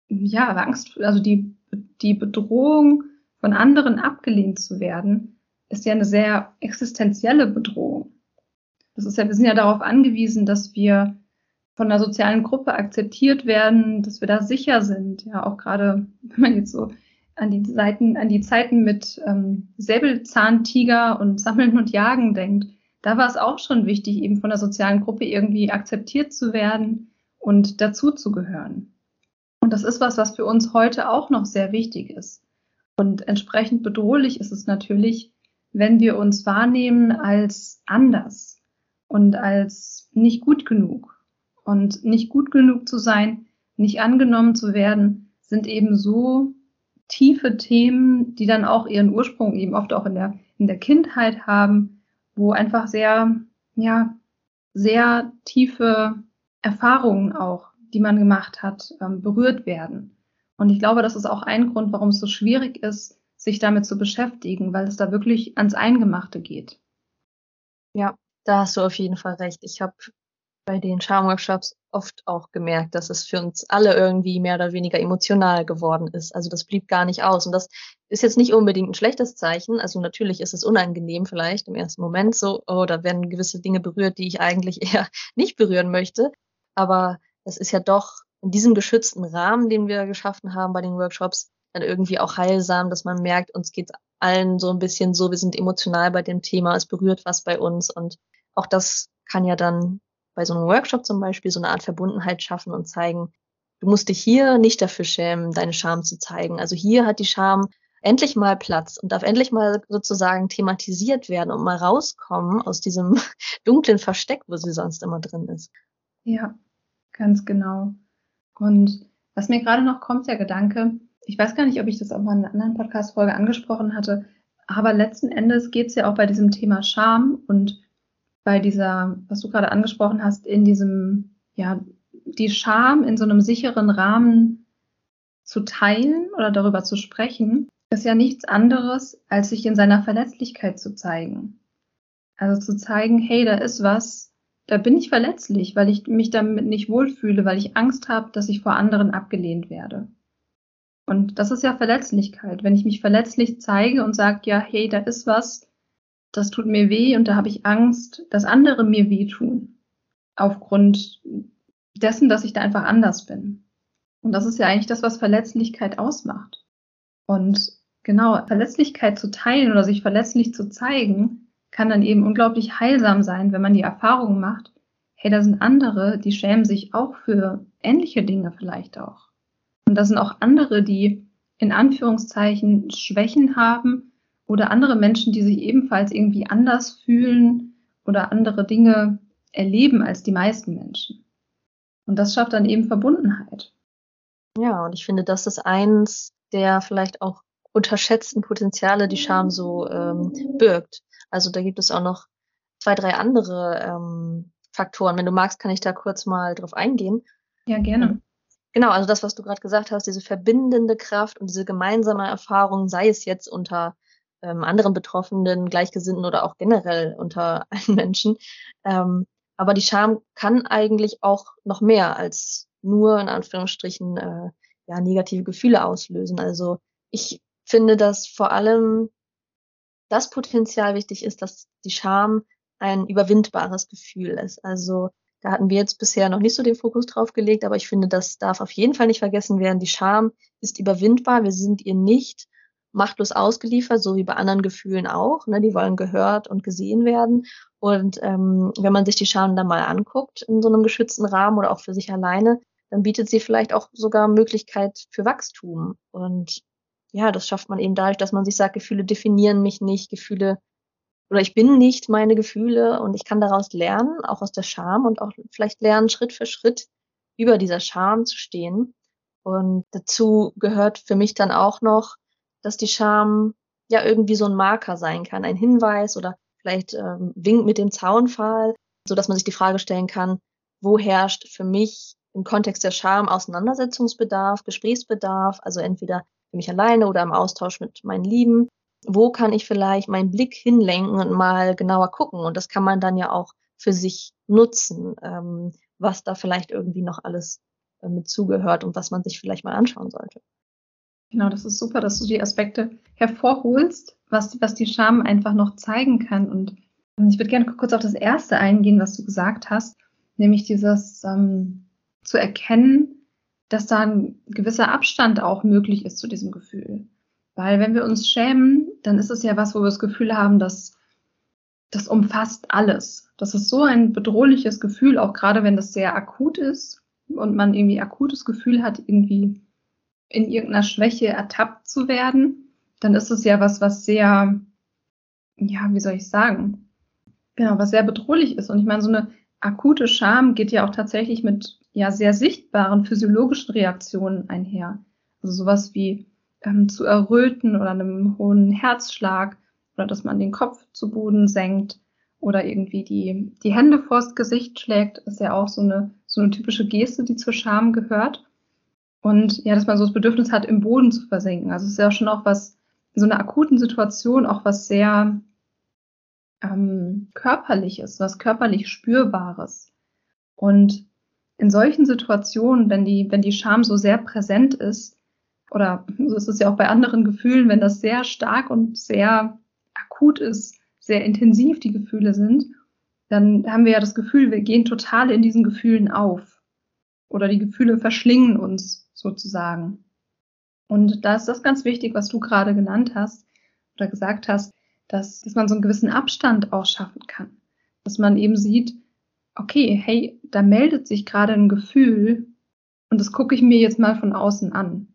ja, Angst, also die, die Bedrohung von anderen abgelehnt zu werden, ist ja eine sehr existenzielle Bedrohung. Das ist ja, wir sind ja darauf angewiesen, dass wir von der sozialen Gruppe akzeptiert werden, dass wir da sicher sind. Ja, auch gerade, wenn man jetzt so an die Seiten, an die Zeiten mit ähm, Säbelzahntiger und Sammeln und Jagen denkt, da war es auch schon wichtig, eben von der sozialen Gruppe irgendwie akzeptiert zu werden und dazuzugehören. Und das ist was, was für uns heute auch noch sehr wichtig ist. Und entsprechend bedrohlich ist es natürlich, wenn wir uns wahrnehmen als anders und als nicht gut genug. Und nicht gut genug zu sein, nicht angenommen zu werden, sind eben so tiefe Themen, die dann auch ihren Ursprung eben oft auch in der, in der Kindheit haben wo einfach sehr, ja, sehr tiefe Erfahrungen auch, die man gemacht hat, ähm, berührt werden. Und ich glaube, das ist auch ein Grund, warum es so schwierig ist, sich damit zu beschäftigen, weil es da wirklich ans Eingemachte geht. Ja, da hast du auf jeden Fall recht. Ich habe bei den Charmworkshops oft auch gemerkt, dass es für uns alle irgendwie mehr oder weniger emotional geworden ist. Also das blieb gar nicht aus. Und das ist jetzt nicht unbedingt ein schlechtes Zeichen. Also natürlich ist es unangenehm vielleicht im ersten Moment so, oh, da werden gewisse Dinge berührt, die ich eigentlich [LAUGHS] eher nicht berühren möchte. Aber es ist ja doch in diesem geschützten Rahmen, den wir geschaffen haben bei den Workshops, dann irgendwie auch heilsam, dass man merkt, uns geht allen so ein bisschen so, wir sind emotional bei dem Thema, es berührt was bei uns und auch das kann ja dann bei so einem Workshop zum Beispiel so eine Art Verbundenheit schaffen und zeigen, du musst dich hier nicht dafür schämen, deine Scham zu zeigen. Also hier hat die Scham endlich mal Platz und darf endlich mal sozusagen thematisiert werden und mal rauskommen aus diesem [LAUGHS] dunklen Versteck, wo sie sonst immer drin ist. Ja, ganz genau. Und was mir gerade noch kommt, der Gedanke, ich weiß gar nicht, ob ich das auch mal in einer anderen Podcast-Folge angesprochen hatte, aber letzten Endes geht es ja auch bei diesem Thema Scham und bei dieser, was du gerade angesprochen hast, in diesem, ja, die Scham in so einem sicheren Rahmen zu teilen oder darüber zu sprechen, ist ja nichts anderes, als sich in seiner Verletzlichkeit zu zeigen. Also zu zeigen, hey, da ist was, da bin ich verletzlich, weil ich mich damit nicht wohlfühle, weil ich Angst habe, dass ich vor anderen abgelehnt werde. Und das ist ja Verletzlichkeit. Wenn ich mich verletzlich zeige und sage, ja, hey, da ist was, das tut mir weh und da habe ich Angst, dass andere mir wehtun. Aufgrund dessen, dass ich da einfach anders bin. Und das ist ja eigentlich das, was Verletzlichkeit ausmacht. Und genau, Verletzlichkeit zu teilen oder sich verletzlich zu zeigen, kann dann eben unglaublich heilsam sein, wenn man die Erfahrung macht, hey, da sind andere, die schämen sich auch für ähnliche Dinge vielleicht auch. Und da sind auch andere, die in Anführungszeichen Schwächen haben oder andere Menschen, die sich ebenfalls irgendwie anders fühlen oder andere Dinge erleben als die meisten Menschen. Und das schafft dann eben Verbundenheit. Ja, und ich finde, das ist eins der vielleicht auch unterschätzten Potenziale, die Scham so ähm, birgt. Also da gibt es auch noch zwei, drei andere ähm, Faktoren. Wenn du magst, kann ich da kurz mal drauf eingehen. Ja, gerne. Genau, also das, was du gerade gesagt hast, diese verbindende Kraft und diese gemeinsame Erfahrung, sei es jetzt unter ähm, anderen Betroffenen, Gleichgesinnten oder auch generell unter [LAUGHS] allen Menschen. Ähm, aber die Scham kann eigentlich auch noch mehr als nur in Anführungsstrichen äh, ja, negative Gefühle auslösen. Also ich finde, dass vor allem das Potenzial wichtig ist, dass die Scham ein überwindbares Gefühl ist. Also da hatten wir jetzt bisher noch nicht so den Fokus drauf gelegt, aber ich finde, das darf auf jeden Fall nicht vergessen werden. Die Scham ist überwindbar. Wir sind ihr nicht machtlos ausgeliefert, so wie bei anderen Gefühlen auch. Ne? Die wollen gehört und gesehen werden. Und ähm, wenn man sich die Scham dann mal anguckt in so einem geschützten Rahmen oder auch für sich alleine, dann bietet sie vielleicht auch sogar Möglichkeit für Wachstum. Und ja, das schafft man eben dadurch, dass man sich sagt, Gefühle definieren mich nicht, Gefühle oder ich bin nicht meine Gefühle und ich kann daraus lernen, auch aus der Scham und auch vielleicht lernen, Schritt für Schritt über dieser Scham zu stehen. Und dazu gehört für mich dann auch noch, dass die Scham ja irgendwie so ein Marker sein kann, ein Hinweis oder vielleicht ähm, winkt mit dem Zaunpfahl, so dass man sich die Frage stellen kann, wo herrscht für mich im Kontext der Scham Auseinandersetzungsbedarf, Gesprächsbedarf, also entweder für mich alleine oder im Austausch mit meinen Lieben wo kann ich vielleicht meinen Blick hinlenken und mal genauer gucken. Und das kann man dann ja auch für sich nutzen, ähm, was da vielleicht irgendwie noch alles äh, mit zugehört und was man sich vielleicht mal anschauen sollte. Genau, das ist super, dass du die Aspekte hervorholst, was, was die Scham einfach noch zeigen kann. Und ähm, ich würde gerne kurz auf das erste eingehen, was du gesagt hast, nämlich dieses ähm, zu erkennen, dass da ein gewisser Abstand auch möglich ist zu diesem Gefühl. Weil wenn wir uns schämen, dann ist es ja was, wo wir das Gefühl haben, dass das umfasst alles. Das ist so ein bedrohliches Gefühl, auch gerade wenn das sehr akut ist und man irgendwie akutes Gefühl hat, irgendwie in irgendeiner Schwäche ertappt zu werden, dann ist es ja was, was sehr, ja, wie soll ich sagen, genau, was sehr bedrohlich ist. Und ich meine, so eine akute Scham geht ja auch tatsächlich mit ja sehr sichtbaren physiologischen Reaktionen einher. Also sowas wie ähm, zu erröten oder einem hohen Herzschlag oder dass man den Kopf zu Boden senkt oder irgendwie die, die Hände vors Gesicht schlägt, ist ja auch so eine, so eine typische Geste, die zur Scham gehört. Und ja, dass man so das Bedürfnis hat, im Boden zu versinken. Also es ist ja schon auch was, in so einer akuten Situation auch was sehr ähm, körperliches, was körperlich spürbares. Und in solchen Situationen, wenn die, wenn die Scham so sehr präsent ist, oder so ist es ja auch bei anderen Gefühlen, wenn das sehr stark und sehr akut ist, sehr intensiv die Gefühle sind, dann haben wir ja das Gefühl, wir gehen total in diesen Gefühlen auf. Oder die Gefühle verschlingen uns sozusagen. Und da ist das ganz wichtig, was du gerade genannt hast oder gesagt hast, dass, dass man so einen gewissen Abstand auch schaffen kann. Dass man eben sieht, okay, hey, da meldet sich gerade ein Gefühl und das gucke ich mir jetzt mal von außen an.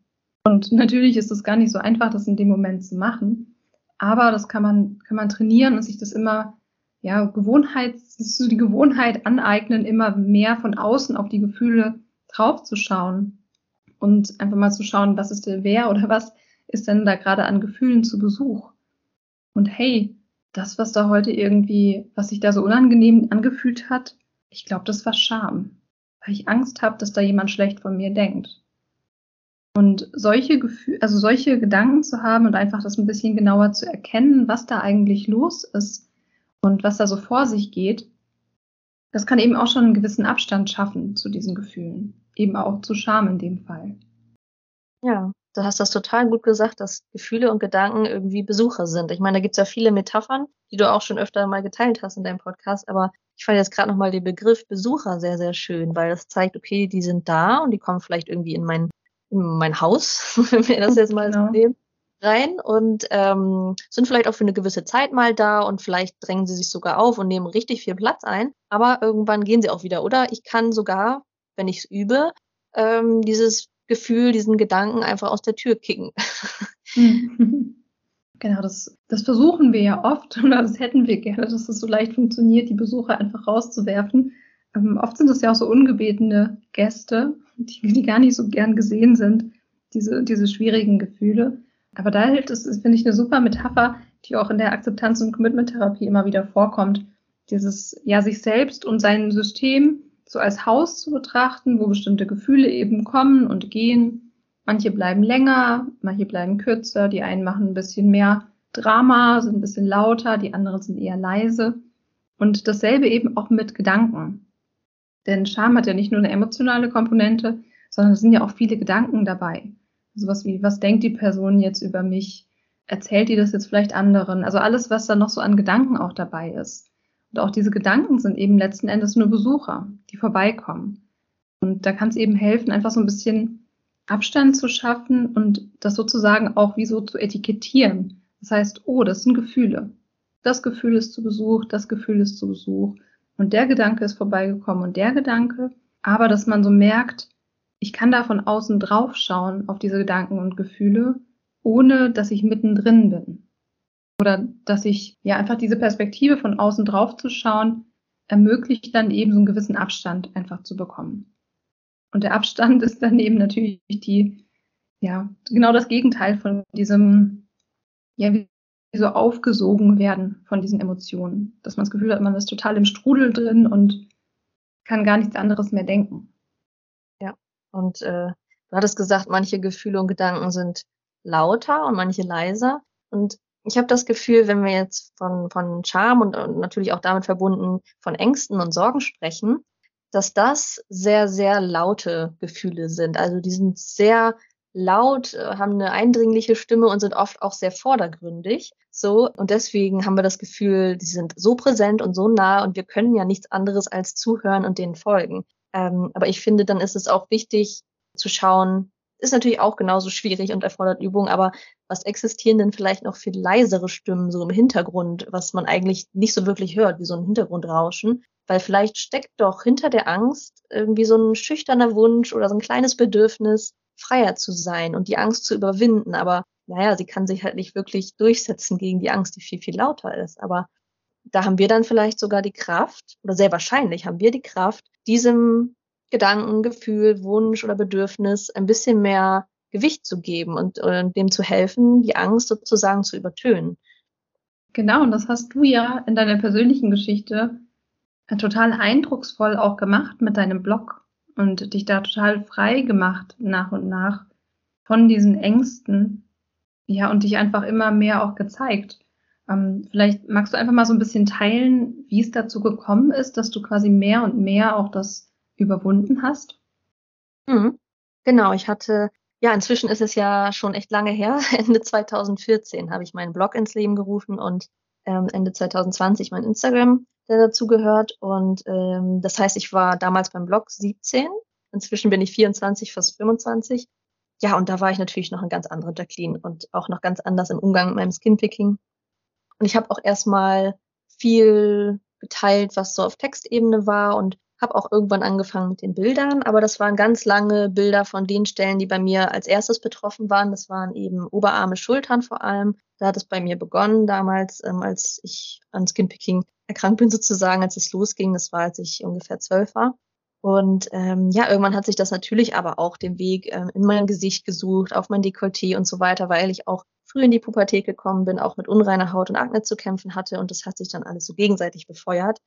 Und natürlich ist es gar nicht so einfach, das in dem Moment zu machen. Aber das kann man, kann man trainieren und sich das immer, ja, Gewohnheit, so die Gewohnheit aneignen, immer mehr von außen auf die Gefühle draufzuschauen und einfach mal zu schauen, was ist der wer oder was ist denn da gerade an Gefühlen zu Besuch? Und hey, das, was da heute irgendwie, was sich da so unangenehm angefühlt hat, ich glaube, das war Scham, weil ich Angst habe, dass da jemand schlecht von mir denkt. Und solche Gefühle, also solche Gedanken zu haben und einfach das ein bisschen genauer zu erkennen, was da eigentlich los ist und was da so vor sich geht, das kann eben auch schon einen gewissen Abstand schaffen zu diesen Gefühlen. Eben auch zu Scham in dem Fall. Ja, du hast das total gut gesagt, dass Gefühle und Gedanken irgendwie Besucher sind. Ich meine, da gibt's ja viele Metaphern, die du auch schon öfter mal geteilt hast in deinem Podcast, aber ich fand jetzt gerade nochmal den Begriff Besucher sehr, sehr schön, weil das zeigt, okay, die sind da und die kommen vielleicht irgendwie in mein, in mein Haus, [LAUGHS] wenn wir das jetzt mal genau. nehmen, rein und ähm, sind vielleicht auch für eine gewisse Zeit mal da und vielleicht drängen sie sich sogar auf und nehmen richtig viel Platz ein, aber irgendwann gehen sie auch wieder. Oder ich kann sogar, wenn ich es übe, ähm, dieses Gefühl, diesen Gedanken einfach aus der Tür kicken. [LAUGHS] [LAUGHS] Genau, das, das versuchen wir ja oft [LAUGHS] oder das hätten wir gerne, dass es so leicht funktioniert, die Besucher einfach rauszuwerfen. Ähm, oft sind es ja auch so ungebetene Gäste, die, die gar nicht so gern gesehen sind, diese, diese schwierigen Gefühle. Aber da hilft es, finde ich, eine super Metapher, die auch in der Akzeptanz- und Commitment-Therapie immer wieder vorkommt. Dieses, ja, sich selbst und sein System so als Haus zu betrachten, wo bestimmte Gefühle eben kommen und gehen. Manche bleiben länger, manche bleiben kürzer, die einen machen ein bisschen mehr Drama, sind ein bisschen lauter, die anderen sind eher leise. Und dasselbe eben auch mit Gedanken. Denn Scham hat ja nicht nur eine emotionale Komponente, sondern es sind ja auch viele Gedanken dabei. Sowas wie, was denkt die Person jetzt über mich? Erzählt die das jetzt vielleicht anderen? Also alles, was da noch so an Gedanken auch dabei ist. Und auch diese Gedanken sind eben letzten Endes nur Besucher, die vorbeikommen. Und da kann es eben helfen, einfach so ein bisschen Abstand zu schaffen und das sozusagen auch wie so zu etikettieren. Das heißt, oh, das sind Gefühle. Das Gefühl ist zu Besuch, das Gefühl ist zu Besuch. Und der Gedanke ist vorbeigekommen und der Gedanke. Aber dass man so merkt, ich kann da von außen drauf schauen auf diese Gedanken und Gefühle, ohne dass ich mittendrin bin. Oder dass ich ja einfach diese Perspektive von außen drauf zu schauen, ermöglicht dann eben so einen gewissen Abstand einfach zu bekommen. Und der Abstand ist dann eben natürlich die, ja, genau das Gegenteil von diesem, ja, wie so aufgesogen werden von diesen Emotionen. Dass man das Gefühl hat, man ist total im Strudel drin und kann gar nichts anderes mehr denken. Ja, und äh, du hattest gesagt, manche Gefühle und Gedanken sind lauter und manche leiser. Und ich habe das Gefühl, wenn wir jetzt von, von Charme und, und natürlich auch damit verbunden von Ängsten und Sorgen sprechen, dass das sehr, sehr laute Gefühle sind. Also die sind sehr laut, äh, haben eine eindringliche Stimme und sind oft auch sehr vordergründig. So, und deswegen haben wir das Gefühl, die sind so präsent und so nah und wir können ja nichts anderes als zuhören und denen folgen. Ähm, aber ich finde, dann ist es auch wichtig zu schauen, ist natürlich auch genauso schwierig und erfordert Übung, aber was existieren denn vielleicht noch viel leisere Stimmen so im Hintergrund, was man eigentlich nicht so wirklich hört, wie so ein Hintergrundrauschen? Weil vielleicht steckt doch hinter der Angst irgendwie so ein schüchterner Wunsch oder so ein kleines Bedürfnis, freier zu sein und die Angst zu überwinden. Aber naja, sie kann sich halt nicht wirklich durchsetzen gegen die Angst, die viel, viel lauter ist. Aber da haben wir dann vielleicht sogar die Kraft, oder sehr wahrscheinlich haben wir die Kraft, diesem Gedanken, Gefühl, Wunsch oder Bedürfnis ein bisschen mehr Gewicht zu geben und, und dem zu helfen, die Angst sozusagen zu übertönen. Genau, und das hast du ja in deiner persönlichen Geschichte total eindrucksvoll auch gemacht mit deinem Blog und dich da total frei gemacht nach und nach von diesen Ängsten. Ja, und dich einfach immer mehr auch gezeigt. Ähm, vielleicht magst du einfach mal so ein bisschen teilen, wie es dazu gekommen ist, dass du quasi mehr und mehr auch das überwunden hast? Mhm. Genau, ich hatte, ja, inzwischen ist es ja schon echt lange her. [LAUGHS] Ende 2014 habe ich meinen Blog ins Leben gerufen und ähm, Ende 2020 mein Instagram, der dazu gehört. Und ähm, das heißt, ich war damals beim Blog 17. Inzwischen bin ich 24, fast 25. Ja, und da war ich natürlich noch ein ganz anderer Jacqueline und auch noch ganz anders im Umgang mit meinem Skinpicking. Und ich habe auch erstmal viel geteilt, was so auf Textebene war und habe auch irgendwann angefangen mit den Bildern, aber das waren ganz lange Bilder von den Stellen, die bei mir als erstes betroffen waren. Das waren eben Oberarme, Schultern vor allem. Da hat es bei mir begonnen damals, ähm, als ich an Skinpicking erkrankt bin sozusagen, als es losging. Das war, als ich ungefähr zwölf war. Und ähm, ja, irgendwann hat sich das natürlich aber auch den Weg ähm, in mein Gesicht gesucht, auf mein Dekolleté und so weiter, weil ich auch früh in die Pubertät gekommen bin, auch mit unreiner Haut und Akne zu kämpfen hatte und das hat sich dann alles so gegenseitig befeuert.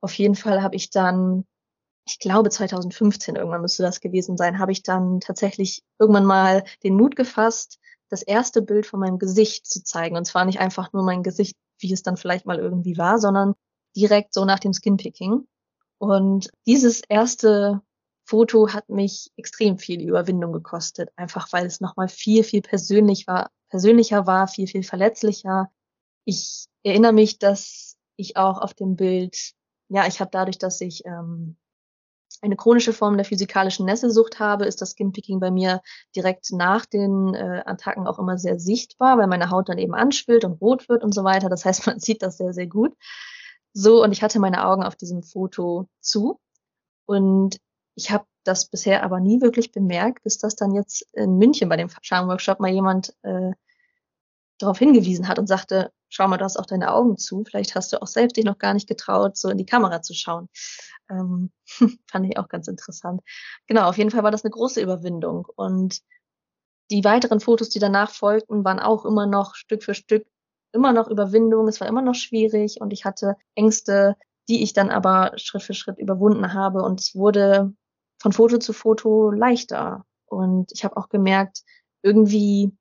Auf jeden Fall habe ich dann ich glaube 2015 irgendwann müsste das gewesen sein, habe ich dann tatsächlich irgendwann mal den Mut gefasst, das erste Bild von meinem Gesicht zu zeigen. Und zwar nicht einfach nur mein Gesicht, wie es dann vielleicht mal irgendwie war, sondern direkt so nach dem Skinpicking. Und dieses erste Foto hat mich extrem viel Überwindung gekostet, einfach weil es nochmal viel, viel persönlich war, persönlicher war, viel, viel verletzlicher. Ich erinnere mich, dass ich auch auf dem Bild, ja, ich habe dadurch, dass ich ähm, eine chronische Form der physikalischen Nesselsucht habe, ist das Skinpicking bei mir direkt nach den äh, Attacken auch immer sehr sichtbar, weil meine Haut dann eben anschwillt und rot wird und so weiter. Das heißt, [LAUGHS] man sieht das sehr, sehr gut. So, und ich hatte meine Augen auf diesem Foto zu. Und ich habe das bisher aber nie wirklich bemerkt, bis das dann jetzt in München bei dem Charmworkshop mal jemand äh, darauf hingewiesen hat und sagte, schau mal, du hast auch deine Augen zu. Vielleicht hast du auch selbst dich noch gar nicht getraut, so in die Kamera zu schauen. Ähm, [LAUGHS] fand ich auch ganz interessant. Genau, auf jeden Fall war das eine große Überwindung. Und die weiteren Fotos, die danach folgten, waren auch immer noch Stück für Stück immer noch Überwindung. Es war immer noch schwierig und ich hatte Ängste, die ich dann aber Schritt für Schritt überwunden habe. Und es wurde von Foto zu Foto leichter. Und ich habe auch gemerkt, irgendwie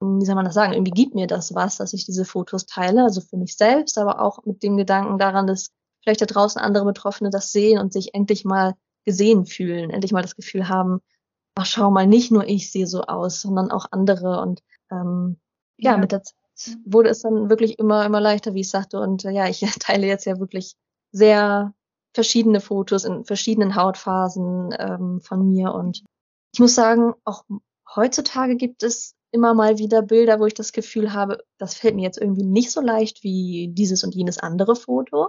wie soll man das sagen, irgendwie gibt mir das was, dass ich diese Fotos teile, also für mich selbst, aber auch mit dem Gedanken daran, dass vielleicht da draußen andere Betroffene das sehen und sich endlich mal gesehen fühlen, endlich mal das Gefühl haben, ach schau mal, nicht nur ich sehe so aus, sondern auch andere. Und ähm, ja, ja. mit der Zeit wurde es dann wirklich immer, immer leichter, wie ich sagte. Und äh, ja, ich [LAUGHS] teile jetzt ja wirklich sehr verschiedene Fotos in verschiedenen Hautphasen ähm, von mir. Und ich muss sagen, auch heutzutage gibt es immer mal wieder Bilder, wo ich das Gefühl habe, das fällt mir jetzt irgendwie nicht so leicht wie dieses und jenes andere Foto.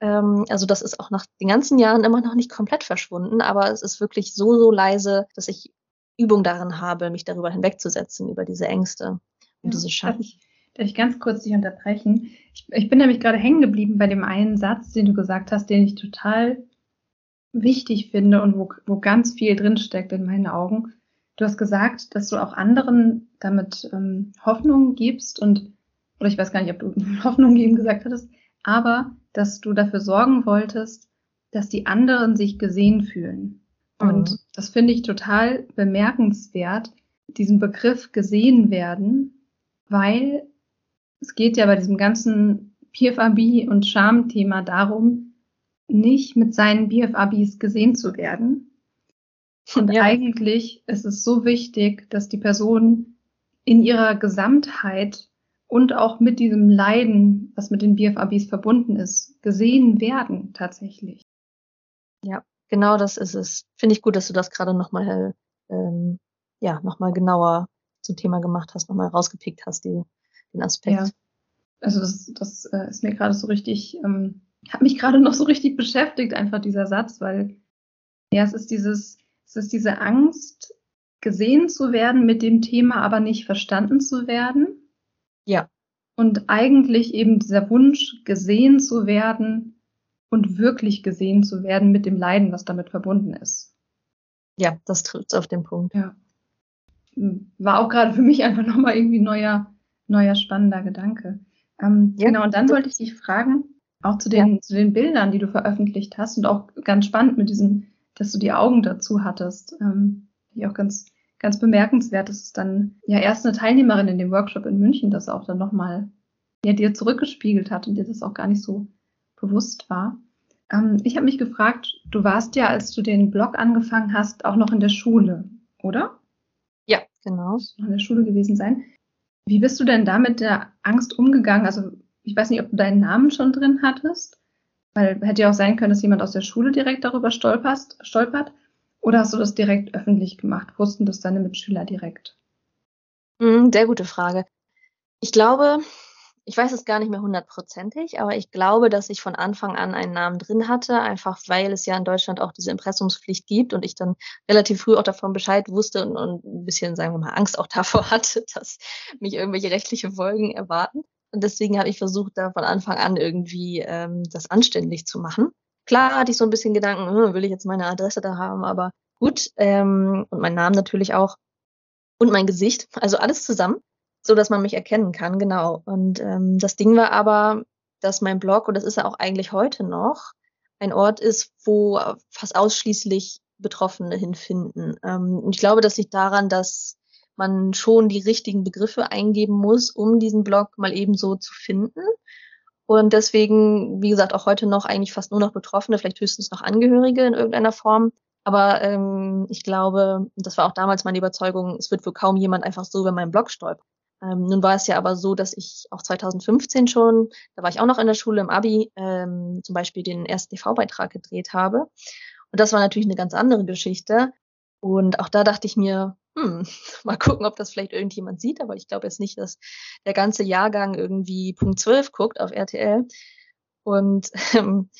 Ähm, also das ist auch nach den ganzen Jahren immer noch nicht komplett verschwunden, aber es ist wirklich so, so leise, dass ich Übung darin habe, mich darüber hinwegzusetzen, über diese Ängste und ja, diese Scham. Darf ich, darf ich ganz kurz dich unterbrechen? Ich, ich bin nämlich gerade hängen geblieben bei dem einen Satz, den du gesagt hast, den ich total wichtig finde und wo, wo ganz viel drinsteckt in meinen Augen. Du hast gesagt, dass du auch anderen damit ähm, Hoffnung gibst und, oder ich weiß gar nicht, ob du [LAUGHS] Hoffnung geben gesagt hattest, aber dass du dafür sorgen wolltest, dass die anderen sich gesehen fühlen. Mhm. Und das finde ich total bemerkenswert, diesen Begriff gesehen werden, weil es geht ja bei diesem ganzen PFAB und Scham-Thema darum, nicht mit seinen BFABs gesehen zu werden, und ja. eigentlich ist es so wichtig, dass die Person in ihrer Gesamtheit und auch mit diesem Leiden, was mit den BFABs verbunden ist, gesehen werden tatsächlich. Ja, genau das ist es. Finde ich gut, dass du das gerade nochmal ähm, ja, noch genauer zum Thema gemacht hast, nochmal rausgepickt hast, die, den Aspekt. Ja. Also das, das äh, ist mir gerade so richtig, ähm, hat mich gerade noch so richtig beschäftigt, einfach dieser Satz, weil ja, es ist dieses, es ist diese Angst, gesehen zu werden mit dem Thema, aber nicht verstanden zu werden. Ja. Und eigentlich eben dieser Wunsch, gesehen zu werden und wirklich gesehen zu werden mit dem Leiden, was damit verbunden ist. Ja, das trifft auf den Punkt. Ja. War auch gerade für mich einfach nochmal irgendwie neuer, neuer spannender Gedanke. Ähm, ja. Genau, und dann wollte ich dich fragen, auch zu den, ja. zu den Bildern, die du veröffentlicht hast und auch ganz spannend mit diesem dass du die Augen dazu hattest. Ähm, die auch ganz, ganz bemerkenswert. Das ist dann ja erst eine Teilnehmerin in dem Workshop in München, das auch dann nochmal ja, dir zurückgespiegelt hat und dir das auch gar nicht so bewusst war. Ähm, ich habe mich gefragt, du warst ja, als du den Blog angefangen hast, auch noch in der Schule, oder? Ja, genau. Noch in der Schule gewesen sein. Wie bist du denn da mit der Angst umgegangen? Also ich weiß nicht, ob du deinen Namen schon drin hattest. Weil hätte ja auch sein können, dass jemand aus der Schule direkt darüber stolperst, stolpert. Oder hast du das direkt öffentlich gemacht? Wussten das deine Mitschüler direkt? Mhm, sehr gute Frage. Ich glaube, ich weiß es gar nicht mehr hundertprozentig, aber ich glaube, dass ich von Anfang an einen Namen drin hatte, einfach weil es ja in Deutschland auch diese Impressumspflicht gibt und ich dann relativ früh auch davon Bescheid wusste und, und ein bisschen, sagen wir mal, Angst auch [LAUGHS] davor hatte, dass mich irgendwelche rechtliche Folgen erwarten. Und deswegen habe ich versucht, da von Anfang an irgendwie ähm, das anständig zu machen. Klar hatte ich so ein bisschen Gedanken, hm, will ich jetzt meine Adresse da haben, aber gut. Ähm, und meinen Namen natürlich auch. Und mein Gesicht. Also alles zusammen, so dass man mich erkennen kann, genau. Und ähm, das Ding war aber, dass mein Blog, und das ist ja auch eigentlich heute noch, ein Ort ist, wo fast ausschließlich Betroffene hinfinden. Ähm, und ich glaube, das liegt daran, dass man schon die richtigen Begriffe eingeben muss, um diesen Blog mal eben so zu finden. Und deswegen, wie gesagt, auch heute noch eigentlich fast nur noch Betroffene, vielleicht höchstens noch Angehörige in irgendeiner Form Aber ähm, ich glaube, das war auch damals meine Überzeugung, es wird wohl kaum jemand einfach so über meinen Blog stolpern. Ähm, nun war es ja aber so, dass ich auch 2015 schon, da war ich auch noch in der Schule im Abi, ähm, zum Beispiel den ersten TV-Beitrag gedreht habe. Und das war natürlich eine ganz andere Geschichte. Und auch da dachte ich mir, hm, [LAUGHS] mal gucken, ob das vielleicht irgendjemand sieht, aber ich glaube jetzt nicht, dass der ganze Jahrgang irgendwie Punkt 12 guckt auf RTL. Und [LAUGHS] ähm,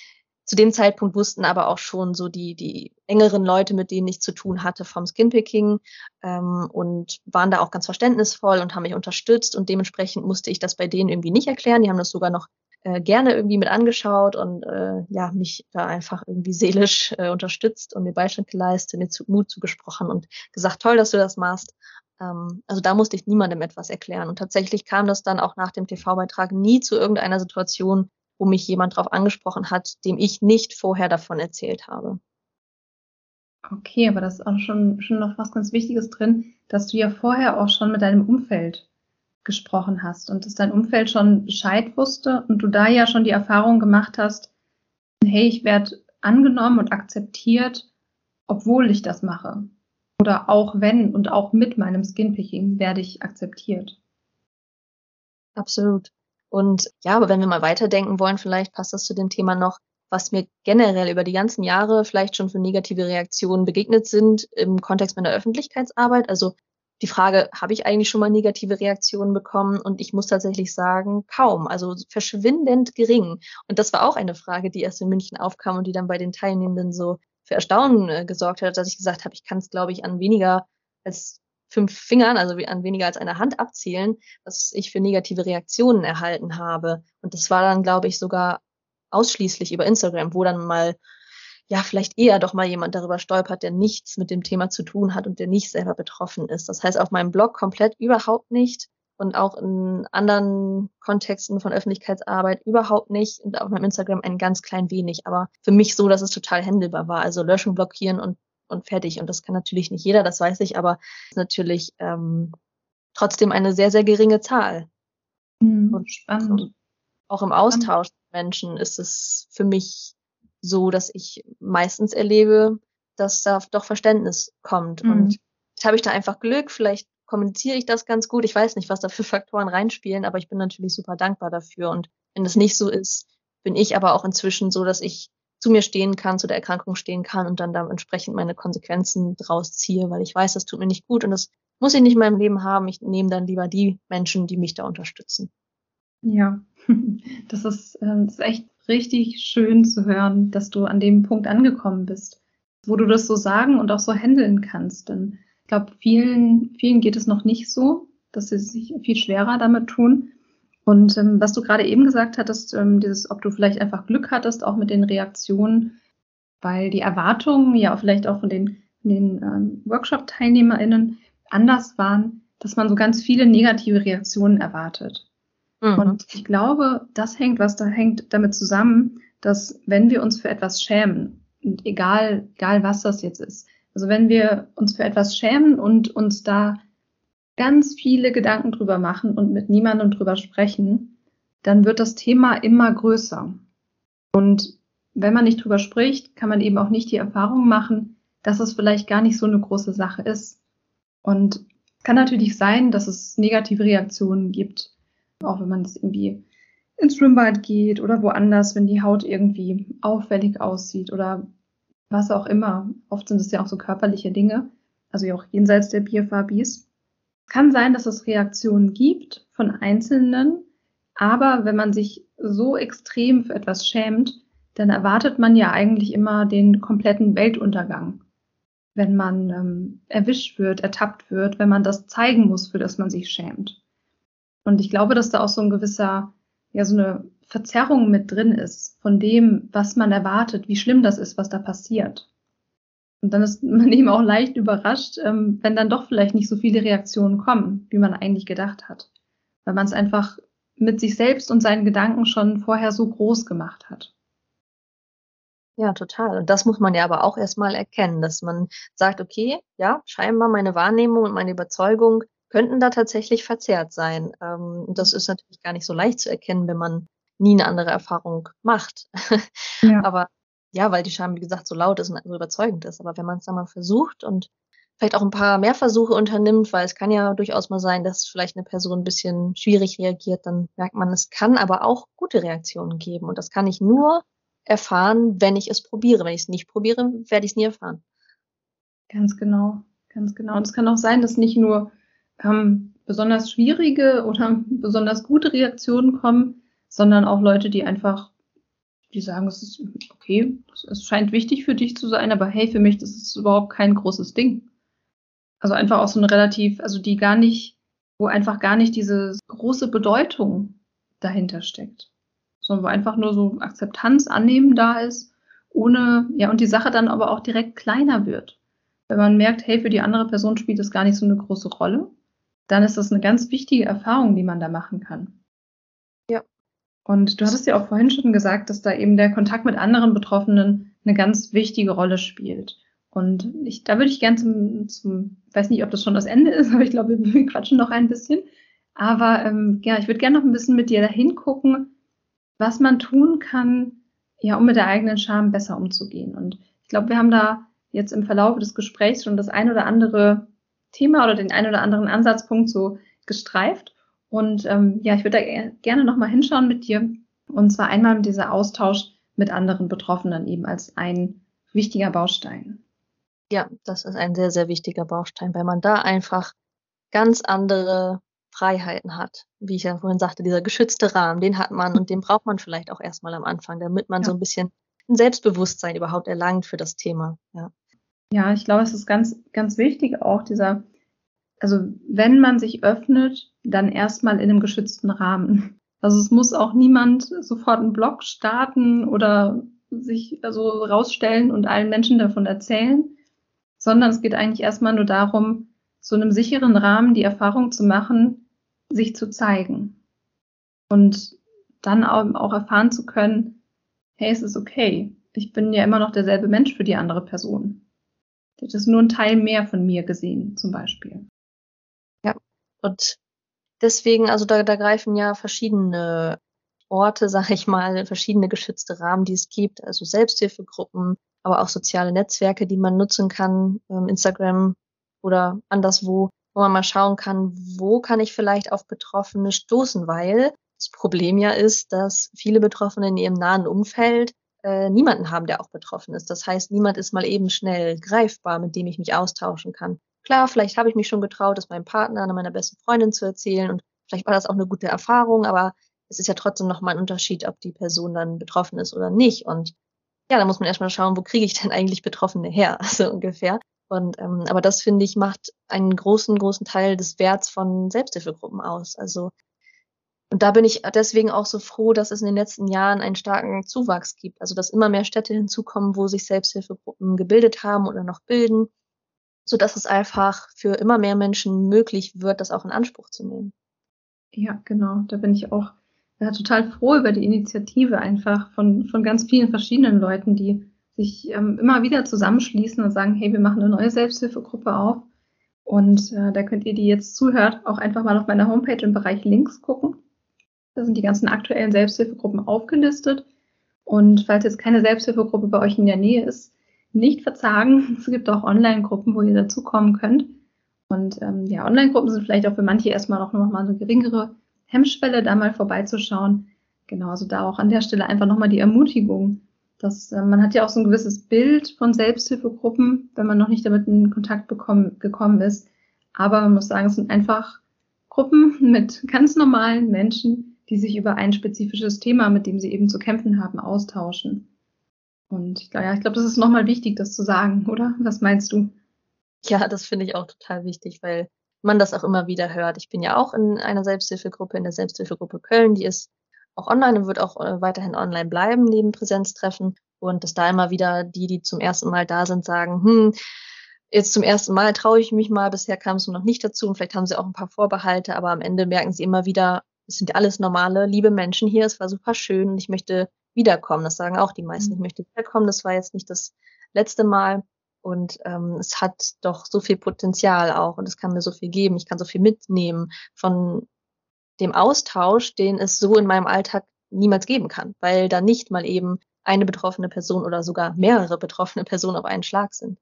zu dem Zeitpunkt wussten aber auch schon so die, die engeren Leute, mit denen ich zu tun hatte vom Skinpicking ähm, und waren da auch ganz verständnisvoll und haben mich unterstützt und dementsprechend musste ich das bei denen irgendwie nicht erklären. Die haben das sogar noch äh, gerne irgendwie mit angeschaut und äh, ja, mich da einfach irgendwie seelisch äh, unterstützt und mir Beistand geleistet, mir zu, Mut zugesprochen und gesagt, toll, dass du das machst. Ähm, also da musste ich niemandem etwas erklären. Und tatsächlich kam das dann auch nach dem TV-Beitrag nie zu irgendeiner Situation, wo mich jemand darauf angesprochen hat, dem ich nicht vorher davon erzählt habe. Okay, aber das ist auch schon, schon noch was ganz Wichtiges drin, dass du ja vorher auch schon mit deinem Umfeld gesprochen hast und dass dein Umfeld schon Bescheid wusste und du da ja schon die Erfahrung gemacht hast, hey, ich werde angenommen und akzeptiert, obwohl ich das mache. Oder auch wenn und auch mit meinem Skinpicking werde ich akzeptiert. Absolut. Und ja, aber wenn wir mal weiterdenken wollen, vielleicht passt das zu dem Thema noch, was mir generell über die ganzen Jahre vielleicht schon für negative Reaktionen begegnet sind im Kontext meiner Öffentlichkeitsarbeit. Also die Frage, habe ich eigentlich schon mal negative Reaktionen bekommen? Und ich muss tatsächlich sagen, kaum, also verschwindend gering. Und das war auch eine Frage, die erst in München aufkam und die dann bei den Teilnehmenden so für Erstaunen äh, gesorgt hat, dass ich gesagt habe, ich kann es, glaube ich, an weniger als fünf Fingern, also an weniger als einer Hand abzählen, was ich für negative Reaktionen erhalten habe. Und das war dann, glaube ich, sogar ausschließlich über Instagram, wo dann mal, ja, vielleicht eher doch mal jemand darüber stolpert, der nichts mit dem Thema zu tun hat und der nicht selber betroffen ist. Das heißt, auf meinem Blog komplett überhaupt nicht und auch in anderen Kontexten von Öffentlichkeitsarbeit überhaupt nicht und auf meinem Instagram ein ganz klein wenig, aber für mich so, dass es total händelbar war. Also löschen, blockieren und und fertig. Und das kann natürlich nicht jeder, das weiß ich, aber ist natürlich ähm, trotzdem eine sehr, sehr geringe Zahl. Mhm, und spannend. auch im Austausch mit Menschen ist es für mich so, dass ich meistens erlebe, dass da doch Verständnis kommt. Mhm. Und jetzt habe ich da einfach Glück, vielleicht kommuniziere ich das ganz gut. Ich weiß nicht, was da für [LAUGHS] Faktoren reinspielen, aber ich bin natürlich super dankbar dafür. Und wenn es nicht so ist, bin ich aber auch inzwischen so, dass ich zu mir stehen kann, zu der Erkrankung stehen kann und dann da entsprechend meine Konsequenzen draus ziehe, weil ich weiß, das tut mir nicht gut und das muss ich nicht in meinem Leben haben. Ich nehme dann lieber die Menschen, die mich da unterstützen. Ja, [LAUGHS] das ist, ähm, das ist echt richtig schön zu hören, dass du an dem Punkt angekommen bist, wo du das so sagen und auch so handeln kannst. Denn ich glaube, vielen, vielen geht es noch nicht so, dass sie sich viel schwerer damit tun. Und ähm, was du gerade eben gesagt hattest, ähm, dieses, ob du vielleicht einfach Glück hattest, auch mit den Reaktionen, weil die Erwartungen ja vielleicht auch von den, den ähm, Workshop-TeilnehmerInnen anders waren, dass man so ganz viele negative Reaktionen erwartet. Mhm. Und ich glaube, das hängt, was da hängt damit zusammen, dass wenn wir uns für etwas schämen, und egal, egal was das jetzt ist, also wenn wir uns für etwas schämen und uns da ganz viele Gedanken drüber machen und mit niemandem drüber sprechen, dann wird das Thema immer größer. Und wenn man nicht drüber spricht, kann man eben auch nicht die Erfahrung machen, dass es vielleicht gar nicht so eine große Sache ist. Und es kann natürlich sein, dass es negative Reaktionen gibt, auch wenn man das irgendwie ins Schwimmbad geht oder woanders, wenn die Haut irgendwie auffällig aussieht oder was auch immer. Oft sind es ja auch so körperliche Dinge, also ja auch jenseits der BFABs kann sein, dass es Reaktionen gibt von Einzelnen, aber wenn man sich so extrem für etwas schämt, dann erwartet man ja eigentlich immer den kompletten Weltuntergang, wenn man ähm, erwischt wird, ertappt wird, wenn man das zeigen muss, für das man sich schämt. Und ich glaube, dass da auch so ein gewisser, ja, so eine Verzerrung mit drin ist von dem, was man erwartet, wie schlimm das ist, was da passiert. Und dann ist man [LAUGHS] eben auch leicht überrascht, ähm, wenn dann doch vielleicht nicht so viele Reaktionen kommen, wie man eigentlich gedacht hat. Weil man es einfach mit sich selbst und seinen Gedanken schon vorher so groß gemacht hat. Ja, total. Und das muss man ja aber auch erstmal erkennen, dass man sagt, okay, ja, scheinbar meine Wahrnehmung und meine Überzeugung könnten da tatsächlich verzerrt sein. Ähm, das ist natürlich gar nicht so leicht zu erkennen, wenn man nie eine andere Erfahrung macht. [LAUGHS] Ja. Aber ja, weil die Scham, wie gesagt, so laut ist und so überzeugend ist. Aber wenn man es dann mal versucht und vielleicht auch ein paar mehr Versuche unternimmt, weil es kann ja durchaus mal sein, dass vielleicht eine Person ein bisschen schwierig reagiert, dann merkt man, es kann aber auch gute Reaktionen geben. Und das kann ich nur erfahren, wenn ich es probiere. Wenn ich es nicht probiere, werde ich es nie erfahren. Ganz genau, ganz genau. Und es kann auch sein, dass nicht nur ähm, besonders schwierige oder besonders gute Reaktionen kommen, sondern auch Leute, die einfach, die sagen, es ist okay, es scheint wichtig für dich zu sein, aber hey, für mich, das ist überhaupt kein großes Ding. Also einfach auch so ein relativ, also die gar nicht, wo einfach gar nicht diese große Bedeutung dahinter steckt. Sondern wo einfach nur so Akzeptanz annehmen da ist, ohne, ja, und die Sache dann aber auch direkt kleiner wird. Wenn man merkt, hey, für die andere Person spielt das gar nicht so eine große Rolle, dann ist das eine ganz wichtige Erfahrung, die man da machen kann. Ja. Und du hattest ja auch vorhin schon gesagt, dass da eben der Kontakt mit anderen Betroffenen eine ganz wichtige Rolle spielt. Und ich, da würde ich gerne zum, zum, weiß nicht, ob das schon das Ende ist, [LAUGHS] aber ich glaube, wir, wir quatschen noch ein bisschen. Aber ähm, ja, ich würde gerne noch ein bisschen mit dir dahin gucken, was man tun kann, ja, um mit der eigenen Scham besser umzugehen. Und ich glaube, wir haben da jetzt im Verlauf des Gesprächs schon das ein oder andere Thema oder den ein oder anderen Ansatzpunkt so gestreift. Und ähm, ja, ich würde da gerne nochmal hinschauen mit dir. Und zwar einmal mit dieser Austausch mit anderen Betroffenen eben als ein wichtiger Baustein. Ja, das ist ein sehr, sehr wichtiger Baustein, weil man da einfach ganz andere Freiheiten hat. Wie ich ja vorhin sagte, dieser geschützte Rahmen, den hat man und den braucht man vielleicht auch erstmal am Anfang, damit man ja. so ein bisschen ein Selbstbewusstsein überhaupt erlangt für das Thema. Ja. Ja, ich glaube, es ist ganz, ganz wichtig auch dieser, also wenn man sich öffnet, dann erstmal in einem geschützten Rahmen. Also es muss auch niemand sofort einen Blog starten oder sich also rausstellen und allen Menschen davon erzählen, sondern es geht eigentlich erstmal nur darum, zu einem sicheren Rahmen die Erfahrung zu machen, sich zu zeigen. Und dann auch erfahren zu können, hey, es ist okay. Ich bin ja immer noch derselbe Mensch für die andere Person. Hat es nur ein Teil mehr von mir gesehen, zum Beispiel. Ja, und deswegen, also da, da greifen ja verschiedene Orte, sag ich mal, verschiedene geschützte Rahmen, die es gibt, also Selbsthilfegruppen, aber auch soziale Netzwerke, die man nutzen kann, ähm, Instagram oder anderswo, wo man mal schauen kann, wo kann ich vielleicht auf Betroffene stoßen, weil das Problem ja ist, dass viele Betroffene in ihrem nahen Umfeld äh, niemanden haben, der auch betroffen ist. Das heißt, niemand ist mal eben schnell greifbar, mit dem ich mich austauschen kann. Klar, vielleicht habe ich mich schon getraut, es meinem Partner, meiner besten Freundin zu erzählen und vielleicht war das auch eine gute Erfahrung, aber es ist ja trotzdem nochmal ein Unterschied, ob die Person dann betroffen ist oder nicht. Und ja, da muss man erstmal schauen, wo kriege ich denn eigentlich Betroffene her, [LAUGHS] so ungefähr. Und ähm, aber das finde ich macht einen großen, großen Teil des Werts von Selbsthilfegruppen aus. Also und da bin ich deswegen auch so froh, dass es in den letzten Jahren einen starken Zuwachs gibt. Also dass immer mehr Städte hinzukommen, wo sich Selbsthilfegruppen gebildet haben oder noch bilden, so dass es einfach für immer mehr Menschen möglich wird, das auch in Anspruch zu nehmen. Ja, genau. Da bin ich auch ja, total froh über die Initiative einfach von, von ganz vielen verschiedenen Leuten, die sich ähm, immer wieder zusammenschließen und sagen, hey, wir machen eine neue Selbsthilfegruppe auf. Und äh, da könnt ihr, die jetzt zuhört, auch einfach mal auf meiner Homepage im Bereich Links gucken. Da sind die ganzen aktuellen Selbsthilfegruppen aufgelistet. Und falls jetzt keine Selbsthilfegruppe bei euch in der Nähe ist, nicht verzagen. [LAUGHS] Es gibt auch Online-Gruppen, wo ihr dazukommen könnt. Und ähm, ja, Online-Gruppen sind vielleicht auch für manche erstmal noch, noch mal eine geringere Hemmschwelle, da mal vorbeizuschauen. Genau, also da auch an der Stelle einfach nochmal die Ermutigung, dass äh, man hat ja auch so ein gewisses Bild von Selbsthilfegruppen, wenn man noch nicht damit in Kontakt bekommen, gekommen ist. Aber man muss sagen, es sind einfach Gruppen [LAUGHS] mit ganz normalen Menschen, die sich über ein spezifisches Thema, mit dem sie eben zu kämpfen haben, austauschen. Und ja, ich glaube, das ist nochmal wichtig, das zu sagen, oder? Was meinst du? Ja, das finde ich auch total wichtig, weil man das auch immer wieder hört. Ich bin ja auch in einer Selbsthilfegruppe, in der Selbsthilfegruppe Köln, die ist auch online und wird auch äh, weiterhin online bleiben, neben Präsenztreffen. Und dass da immer wieder die, die zum ersten Mal da sind, sagen, hm, jetzt zum ersten Mal traue ich mich mal, bisher kam es noch nicht dazu und vielleicht haben sie auch ein paar Vorbehalte, aber am Ende merken sie immer wieder, es sind alles normale, liebe Menschen hier, es war super schön und ich möchte wiederkommen. Das sagen auch die meisten. Mhm. Ich möchte wiederkommen. Das war jetzt nicht das letzte Mal. Und ähm, es hat doch so viel Potenzial auch und es kann mir so viel geben. Ich kann so viel mitnehmen von dem Austausch, den es so in meinem Alltag niemals geben kann, weil da nicht mal eben eine betroffene Person oder sogar mehrere betroffene Personen auf einen Schlag sind.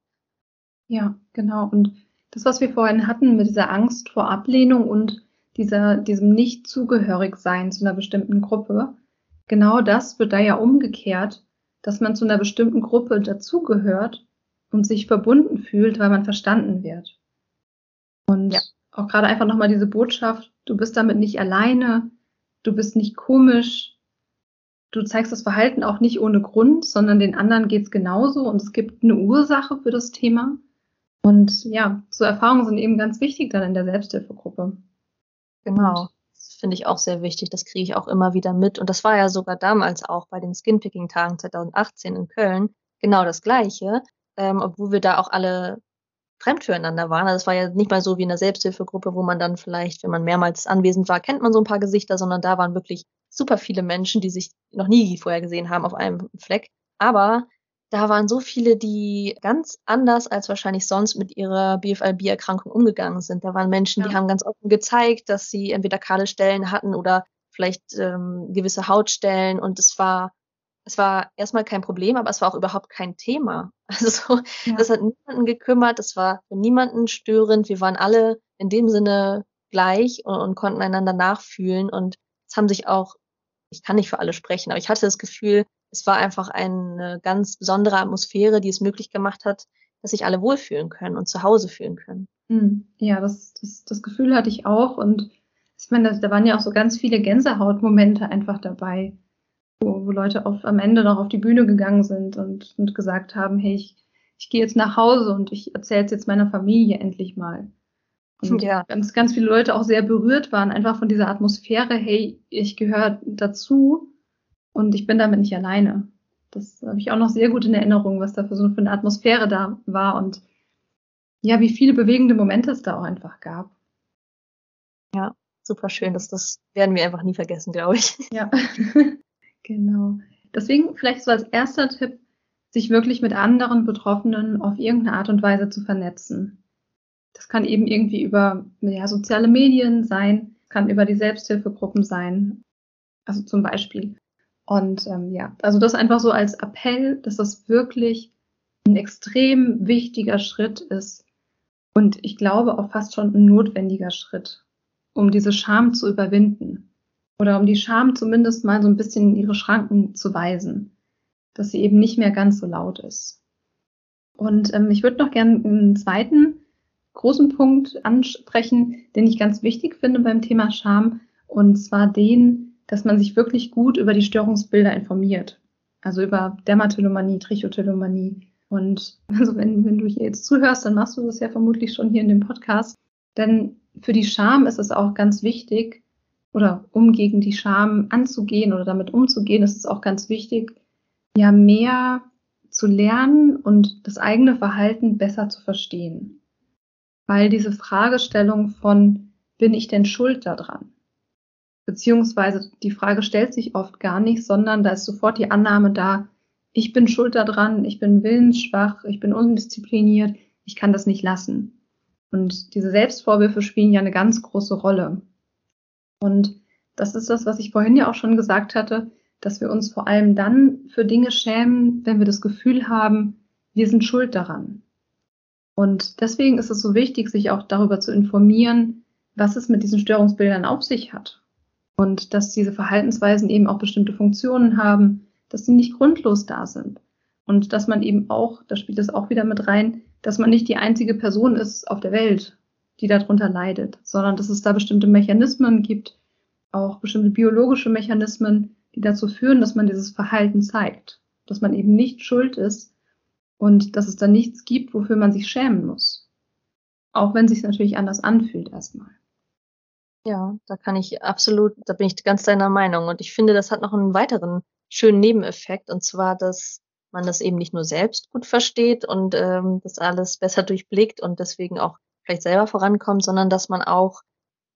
Ja, genau. Und das, was wir vorhin hatten mit dieser Angst vor Ablehnung und dieser, diesem Nicht-Zugehörig-Sein zu einer bestimmten Gruppe, genau das wird da ja umgekehrt, dass man zu einer bestimmten Gruppe dazugehört und sich verbunden fühlt, weil man verstanden wird. Und ja. auch gerade einfach nochmal diese Botschaft, du bist damit nicht alleine, du bist nicht komisch, du zeigst das Verhalten auch nicht ohne Grund, sondern den anderen geht's genauso und es gibt eine Ursache für das Thema. Und ja, so Erfahrungen sind eben ganz wichtig dann in der Selbsthilfegruppe. Genau. Das finde ich auch sehr wichtig. Das kriege ich auch immer wieder mit. Und das war ja sogar damals auch bei den Skinpicking-Tagen 2018 in Köln genau das Gleiche, ähm, obwohl wir da auch alle fremd füreinander waren. Also es war ja nicht mal so wie in der Selbsthilfegruppe, wo man dann vielleicht, wenn man mehrmals anwesend war, kennt man so ein paar Gesichter, sondern da waren wirklich super viele Menschen, die sich noch nie vorher gesehen haben auf einem Fleck. Aber da waren so viele, die ganz anders als wahrscheinlich sonst mit ihrer BFLB-Erkrankung umgegangen sind. Da waren Menschen, ja. die haben ganz offen gezeigt, dass sie entweder kahle Stellen hatten oder vielleicht ähm, gewisse Hautstellen. Und es war, es war erstmal kein Problem, aber es war auch überhaupt kein Thema. [LAUGHS] Also ja. das hat niemanden gekümmert, es war für niemanden störend. Wir waren alle in dem Sinne gleich und, und konnten einander nachfühlen. Und es haben sich auch, ich kann nicht für alle sprechen, aber ich hatte das Gefühl, es war einfach eine ganz besondere Atmosphäre, die es möglich gemacht hat, dass sich alle wohlfühlen können und zu Hause fühlen können. Hm, ja, das, das, das Gefühl hatte ich auch. Und ich meine, da waren ja auch so ganz viele Gänsehautmomente einfach dabei, wo, wo Leute auf, am Ende noch auf die Bühne gegangen sind und, und gesagt haben, hey, ich, ich gehe jetzt nach Hause und ich erzähle es jetzt meiner Familie endlich mal. Und ja. ganz, ganz viele Leute auch sehr berührt waren, einfach von dieser Atmosphäre, hey, ich gehöre dazu und ich bin damit nicht alleine. Das habe ich auch noch sehr gut in Erinnerung, was da für so eine Atmosphäre da war und ja, wie viele bewegende Momente es da auch einfach gab. Ja, super schön. Das, das werden wir einfach nie vergessen, glaube ich. [LAUGHS] Ja, [LAUGHS] genau. Deswegen vielleicht so als erster Tipp, sich wirklich mit anderen Betroffenen auf irgendeine Art und Weise zu vernetzen. Das kann eben irgendwie über ja, soziale Medien sein, kann über die Selbsthilfegruppen sein. Also zum Beispiel und ähm, ja, also das einfach so als Appell, dass das wirklich ein extrem wichtiger Schritt ist und ich glaube auch fast schon ein notwendiger Schritt, um diese Scham zu überwinden oder um die Scham zumindest mal so ein bisschen in ihre Schranken zu weisen, dass sie eben nicht mehr ganz so laut ist. Und ähm, ich würde noch gerne einen zweiten großen Punkt ansprechen, den ich ganz wichtig finde beim Thema Scham, und zwar den, dass man sich wirklich gut über die Störungsbilder informiert. Also über Dermatillomanie, Trichotillomanie. Und also wenn, wenn du hier jetzt zuhörst, dann machst du das ja vermutlich schon hier in dem Podcast. Denn für die Scham ist es auch ganz wichtig, oder um gegen die Scham anzugehen oder damit umzugehen, ist es auch ganz wichtig, ja mehr zu lernen und das eigene Verhalten besser zu verstehen. Weil diese Fragestellung von, bin ich denn schuld daran? Beziehungsweise die Frage stellt sich oft gar nicht, sondern da ist sofort die Annahme da, ich bin schuld daran, ich bin willensschwach, ich bin undiszipliniert, ich kann das nicht lassen. Und diese Selbstvorwürfe spielen ja eine ganz große Rolle. Und das ist das, was ich vorhin ja auch schon gesagt hatte, dass wir uns vor allem dann für Dinge schämen, wenn wir das Gefühl haben, wir sind schuld daran. Und deswegen ist es so wichtig, sich auch darüber zu informieren, was es mit diesen Störungsbildern auf sich hat und dass diese Verhaltensweisen eben auch bestimmte Funktionen haben, dass sie nicht grundlos da sind und dass man eben auch, da spielt es auch wieder mit rein, dass man nicht die einzige Person ist auf der Welt, die darunter leidet, sondern dass es da bestimmte Mechanismen gibt, auch bestimmte biologische Mechanismen, die dazu führen, dass man dieses Verhalten zeigt, dass man eben nicht schuld ist und dass es da nichts gibt, wofür man sich schämen muss. Auch wenn es sich natürlich anders anfühlt erstmal. Ja, da kann ich absolut, da bin ich ganz deiner Meinung. Und ich finde, das hat noch einen weiteren schönen Nebeneffekt, und zwar, dass man das eben nicht nur selbst gut versteht und ähm, das alles besser durchblickt und deswegen auch vielleicht selber vorankommt, sondern dass man auch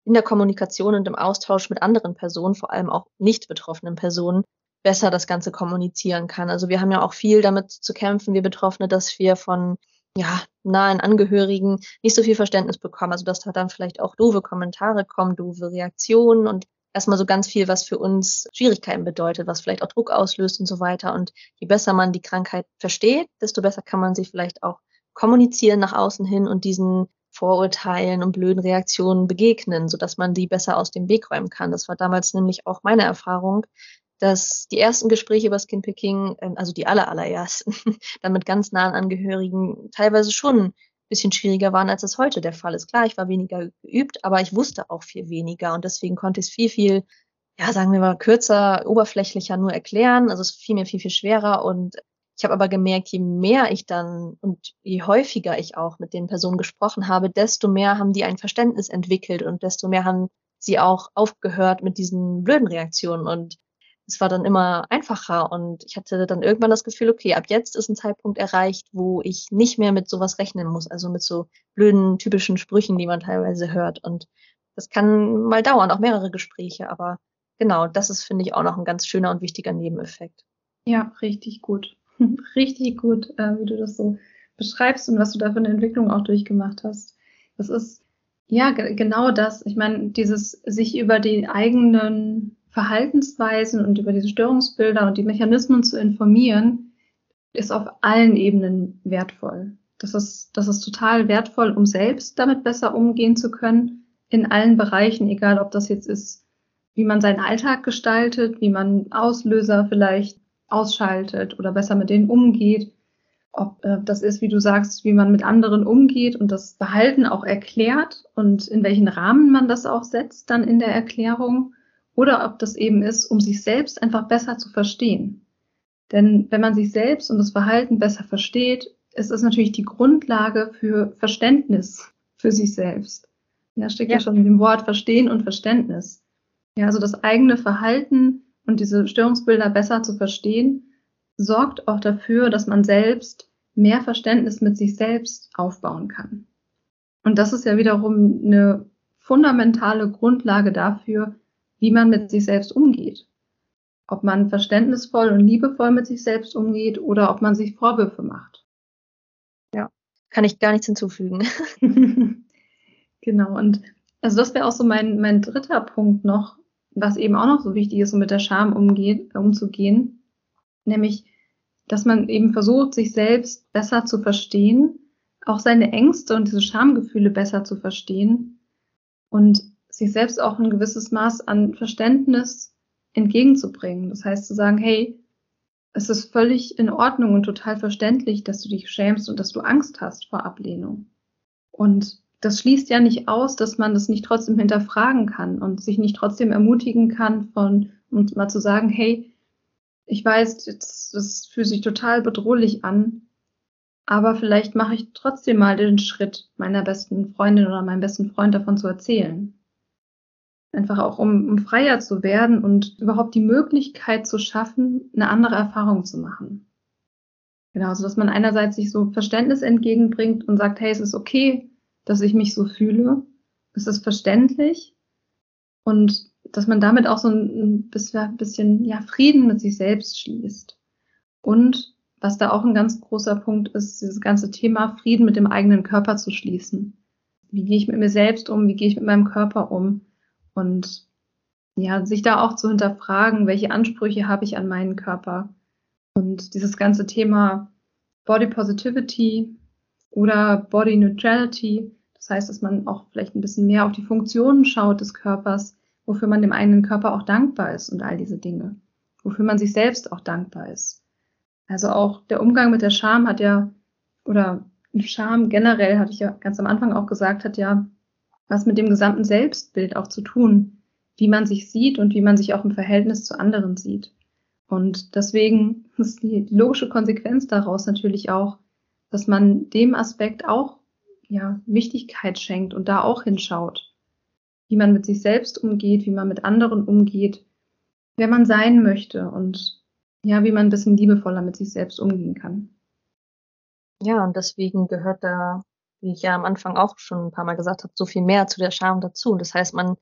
in der Kommunikation und im Austausch mit anderen Personen, vor allem auch nicht betroffenen Personen, besser das Ganze kommunizieren kann. Also wir haben ja auch viel damit zu kämpfen, wir Betroffene, dass wir von ja, nahen Angehörigen nicht so viel Verständnis bekommen. Also dass da dann vielleicht auch doofe Kommentare kommen, doofe Reaktionen und erstmal so ganz viel, was für uns Schwierigkeiten bedeutet, was vielleicht auch Druck auslöst und so weiter. Und je besser man die Krankheit versteht, desto besser kann man sie vielleicht auch kommunizieren nach außen hin und diesen Vorurteilen und blöden Reaktionen begegnen, sodass man die besser aus dem Weg räumen kann. Das war damals nämlich auch meine Erfahrung, dass die ersten Gespräche über Skinpicking, ähm, also die aller, allerersten, [LAUGHS] dann mit ganz nahen Angehörigen teilweise schon ein bisschen schwieriger waren, als es heute der Fall ist. Klar, ich war weniger geübt, aber ich wusste auch viel weniger und deswegen konnte ich es viel, viel, ja, sagen wir mal, kürzer, oberflächlicher nur erklären. Also es fiel mir viel, viel schwerer und ich habe aber gemerkt, je mehr ich dann und je häufiger ich auch mit den Personen gesprochen habe, desto mehr haben die ein Verständnis entwickelt und desto mehr haben sie auch aufgehört mit diesen blöden Reaktionen und es war dann immer einfacher und ich hatte dann irgendwann das Gefühl, okay, ab jetzt ist ein Zeitpunkt erreicht, wo ich nicht mehr mit sowas rechnen muss, also mit so blöden, typischen Sprüchen, die man teilweise hört. Und das kann mal dauern, auch mehrere Gespräche, aber genau, das ist, finde ich, auch noch ein ganz schöner und wichtiger Nebeneffekt. Ja, richtig gut. [LAUGHS] richtig gut, äh, wie du das so beschreibst und was du da für eine Entwicklung auch durchgemacht hast. Das ist ja genau das. Ich meine, dieses sich über die eigenen Verhaltensweisen und über diese Störungsbilder und die Mechanismen zu informieren, ist auf allen Ebenen wertvoll. Das ist, das ist total wertvoll, um selbst damit besser umgehen zu können, in allen Bereichen, egal ob das jetzt ist, wie man seinen Alltag gestaltet, wie man Auslöser vielleicht ausschaltet oder besser mit denen umgeht, ob äh, das ist, wie du sagst, wie man mit anderen umgeht und das Verhalten auch erklärt und in welchen Rahmen man das auch setzt dann in der Erklärung oder ob das eben ist, um sich selbst einfach besser zu verstehen. Denn wenn man sich selbst und das Verhalten besser versteht, ist es natürlich die Grundlage für Verständnis für sich selbst. Ja, steckt ja. ja schon in dem Wort Verstehen und Verständnis. Ja, also das eigene Verhalten und diese Störungsbilder besser zu verstehen, sorgt auch dafür, dass man selbst mehr Verständnis mit sich selbst aufbauen kann. Und das ist ja wiederum eine fundamentale Grundlage dafür, wie man mit sich selbst umgeht. Ob man verständnisvoll und liebevoll mit sich selbst umgeht oder ob man sich Vorwürfe macht. Ja, kann ich gar nichts hinzufügen. [LAUGHS] [LAUGHS] genau, und also das wäre auch so mein, mein dritter Punkt noch, was eben auch noch so wichtig ist, um mit der Scham umgeht, umzugehen, nämlich, dass man eben versucht, sich selbst besser zu verstehen, auch seine Ängste und diese Schamgefühle besser zu verstehen und sich selbst auch ein gewisses Maß an Verständnis entgegenzubringen. Das heißt zu sagen, hey, es ist völlig in Ordnung und total verständlich, dass du dich schämst und dass du Angst hast vor Ablehnung. Und das schließt ja nicht aus, dass man das nicht trotzdem hinterfragen kann und sich nicht trotzdem ermutigen kann von, und mal zu sagen, hey, ich weiß, jetzt, das fühlt sich total bedrohlich an, aber vielleicht mache ich trotzdem mal den Schritt, meiner besten Freundin oder meinem besten Freund davon zu erzählen. Einfach auch, um, um freier zu werden und überhaupt die Möglichkeit zu schaffen, eine andere Erfahrung zu machen. Genau, so dass man einerseits sich so Verständnis entgegenbringt und sagt, hey, es ist okay, dass ich mich so fühle. Es ist verständlich. Und dass man damit auch so ein bisschen, ja, Frieden mit sich selbst schließt. Und was da auch ein ganz großer Punkt ist, dieses ganze Thema Frieden mit dem eigenen Körper zu schließen. Wie gehe ich mit mir selbst um? Wie gehe ich mit meinem Körper um? Und ja, sich da auch zu hinterfragen, welche Ansprüche habe ich an meinen Körper. Und dieses ganze Thema Body Positivity oder Body Neutrality, das heißt, dass man auch vielleicht ein bisschen mehr auf die Funktionen schaut des Körpers, wofür man dem eigenen Körper auch dankbar ist und all diese Dinge, wofür man sich selbst auch dankbar ist. Also auch der Umgang mit der Scham hat ja, oder Scham generell, hatte ich ja ganz am Anfang auch gesagt, hat ja was mit dem gesamten Selbstbild auch zu tun, wie man sich sieht und wie man sich auch im Verhältnis zu anderen sieht. Und deswegen [LAUGHS] ist die, logische Konsequenz daraus natürlich auch, dass man dem Aspekt auch ja, Wichtigkeit schenkt und da auch hinschaut, wie man mit sich selbst umgeht, wie man mit anderen umgeht, wer man sein möchte und ja, wie man ein bisschen liebevoller mit sich selbst umgehen kann. Ja, und deswegen gehört da wie ich ja am Anfang auch schon ein paar Mal gesagt habe, so viel mehr zu der Scham dazu. Das heißt, man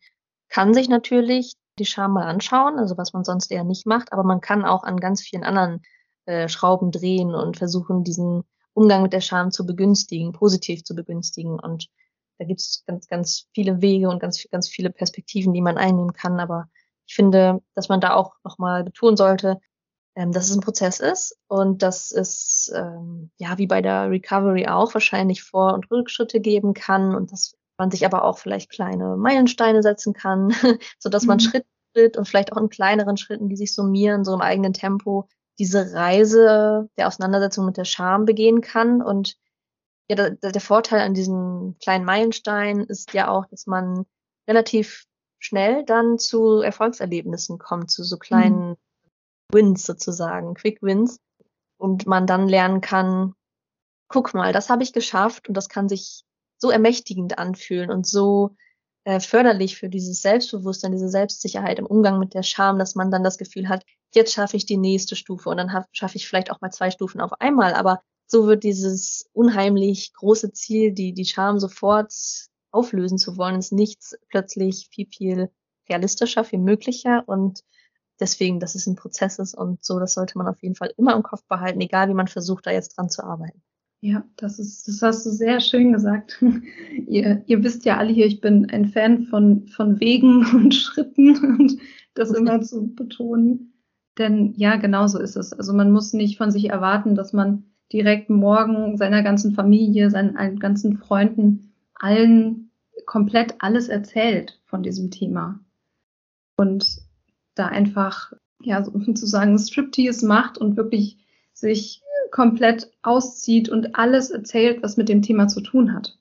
kann sich natürlich die Scham mal anschauen, also was man sonst eher nicht macht, aber man kann auch an ganz vielen anderen äh, Schrauben drehen und versuchen, diesen Umgang mit der Scham zu begünstigen, positiv zu begünstigen. Und da gibt es ganz, ganz viele Wege und ganz, ganz viele Perspektiven, die man einnehmen kann. Aber ich finde, dass man da auch nochmal betonen sollte, ähm, dass es ein Prozess ist und dass es, ähm, ja, wie bei der Recovery auch wahrscheinlich Vor- und Rückschritte geben kann und dass man sich aber auch vielleicht kleine Meilensteine setzen kann, [LAUGHS] so dass man mhm. Schritt Schritt und vielleicht auch in kleineren Schritten, die sich summieren, so im eigenen Tempo, diese Reise der Auseinandersetzung mit der Scham begehen kann. Und ja, der, der Vorteil an diesen kleinen Meilensteinen ist ja auch, dass man relativ schnell dann zu Erfolgserlebnissen kommt, zu so kleinen mhm. Wins sozusagen, Quick Wins. Und man dann lernen kann, guck mal, das habe ich geschafft und das kann sich so ermächtigend anfühlen und so äh, förderlich für dieses Selbstbewusstsein, diese Selbstsicherheit im Umgang mit der Scham, dass man dann das Gefühl hat, jetzt schaffe ich die nächste Stufe und dann schaffe ich vielleicht auch mal zwei Stufen auf einmal. Aber so wird dieses unheimlich große Ziel, die, die Scham sofort auflösen zu wollen, ist nichts plötzlich viel, viel realistischer, viel möglicher und deswegen, dass es ein Prozess ist und so, das sollte man auf jeden Fall immer im Kopf behalten, egal wie man versucht, da jetzt dran zu arbeiten. Ja, das ist, das hast du sehr schön gesagt. [LAUGHS] ihr, ihr wisst ja alle hier, ich bin ein Fan von, von Wegen [LAUGHS] und Schritten und das immer zu betonen. Denn ja, genau so ist es. Also man muss nicht von sich erwarten, dass man direkt morgen seiner ganzen Familie, seinen ganzen Freunden, allen komplett alles erzählt von diesem Thema. Und da einfach, ja, sozusagen [LAUGHS] Striptease macht und wirklich sich komplett auszieht und alles erzählt, was mit dem Thema zu tun hat.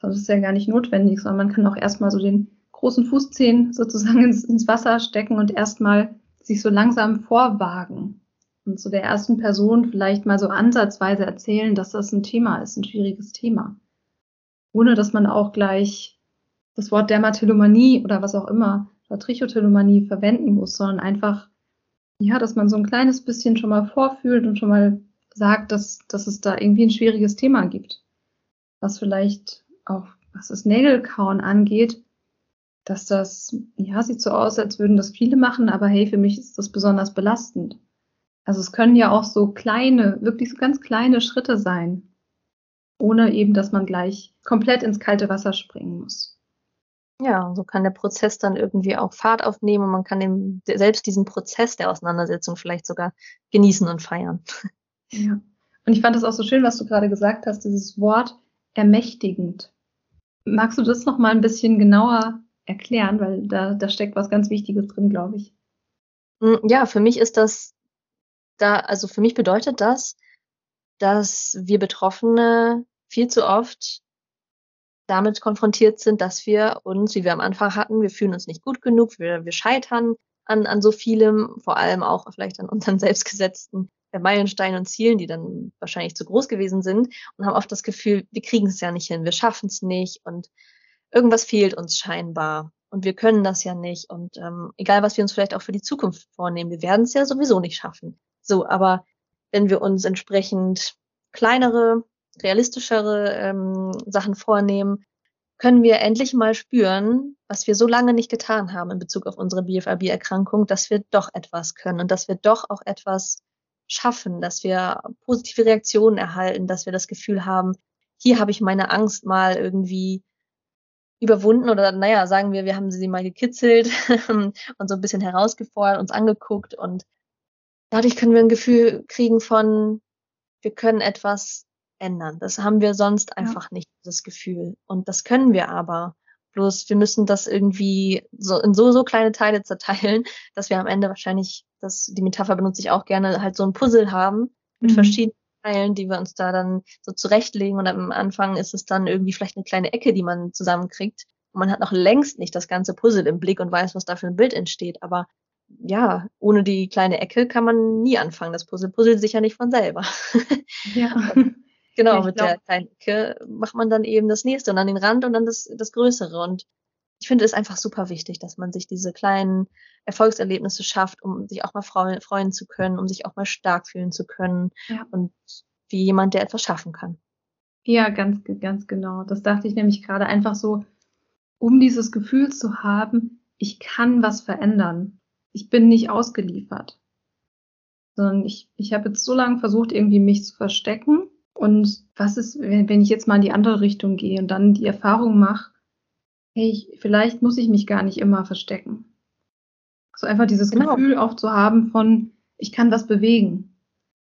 Das ist ja gar nicht notwendig, sondern man kann auch erstmal so den großen Fußzehen [LAUGHS] sozusagen ins, ins Wasser stecken und erstmal sich so langsam vorwagen und zu der ersten Person vielleicht mal so ansatzweise erzählen, dass das ein Thema ist, ein schwieriges Thema. Ohne dass man auch gleich das Wort Dermatillomanie oder was auch immer, Trichotillomanie verwenden muss, sondern einfach, ja, dass man so ein kleines bisschen schon mal vorfühlt und schon mal sagt, dass, dass es da irgendwie ein schwieriges Thema gibt. Was vielleicht auch, was das Nägelkauen angeht, dass das, ja, sieht so aus, als würden das viele machen, aber hey, für mich ist das besonders belastend. Also es können ja auch so kleine, wirklich so ganz kleine Schritte sein, ohne eben, dass man gleich komplett ins kalte Wasser springen muss. Ja, so kann der Prozess dann irgendwie auch Fahrt aufnehmen und man kann den, selbst diesen Prozess der Auseinandersetzung vielleicht sogar genießen und feiern. Ja. Und ich fand es auch so schön, was du gerade gesagt hast, dieses Wort ermächtigend. Magst du das noch mal ein bisschen genauer erklären, weil da, da steckt was ganz Wichtiges drin, glaube ich. Hm, ja, für mich ist das da, also für mich bedeutet das, dass wir Betroffene viel zu oft damit konfrontiert sind, dass wir uns, wie wir am Anfang hatten, wir fühlen uns nicht gut genug, wir, wir scheitern an, an so vielem, vor allem auch vielleicht an unseren [LAUGHS] selbstgesetzten Meilensteinen und Zielen, die dann wahrscheinlich zu groß gewesen sind und haben oft das Gefühl, wir kriegen es ja nicht hin, wir schaffen es nicht und irgendwas fehlt uns scheinbar und wir können das ja nicht und ähm, egal, was wir uns vielleicht auch für die Zukunft vornehmen, wir werden es ja sowieso nicht schaffen. So, aber wenn wir uns entsprechend kleinere, realistischere ähm, Sachen vornehmen, können wir endlich mal spüren, was wir so lange nicht getan haben in Bezug auf unsere BFAB-Erkrankung, dass wir doch etwas können und dass wir doch auch etwas schaffen, dass wir positive Reaktionen erhalten, dass wir das Gefühl haben, hier habe ich meine Angst mal irgendwie überwunden oder naja, sagen wir, wir haben sie mal gekitzelt [LAUGHS] und so ein bisschen herausgefordert, uns angeguckt und dadurch können wir ein Gefühl kriegen von, wir können etwas ändern. Das haben wir sonst einfach ja. nicht, das Gefühl. Und das können wir aber. Bloß wir müssen das irgendwie so in so, so kleine Teile [LAUGHS] zerteilen, dass wir am Ende wahrscheinlich, das, die Metapher benutze ich auch gerne, halt so ein Puzzle haben mit mhm. verschiedenen Teilen, die wir uns da dann so zurechtlegen. Und am Anfang ist es dann irgendwie vielleicht eine kleine Ecke, die man zusammenkriegt. Und man hat noch längst nicht das ganze Puzzle im Blick und weiß, was da für ein Bild entsteht. Aber ja, ohne die kleine Ecke kann man nie anfangen. Das Puzzle puzzelt sich ja nicht von selber. [LAUGHS] Ja. Genau, mit glaub, der kleinen Ecke macht man dann eben das nächste und dann den Rand und dann das, das Größere. Und ich finde es einfach super wichtig, dass man sich diese kleinen Erfolgserlebnisse schafft, um sich auch mal freuen, freuen zu können, um sich auch mal stark fühlen zu können ja. und wie jemand, der etwas schaffen kann. Ja, ganz, ganz genau. Das dachte ich nämlich gerade einfach so, um dieses Gefühl zu haben, ich kann was verändern. Ich bin nicht ausgeliefert. Sondern ich, ich habe jetzt so lange versucht, irgendwie mich zu verstecken und was ist, wenn ich jetzt mal in die andere Richtung gehe und dann die Erfahrung mache, hey, vielleicht muss ich mich gar nicht immer verstecken. So einfach dieses genau. Gefühl auch zu haben von, ich kann was bewegen.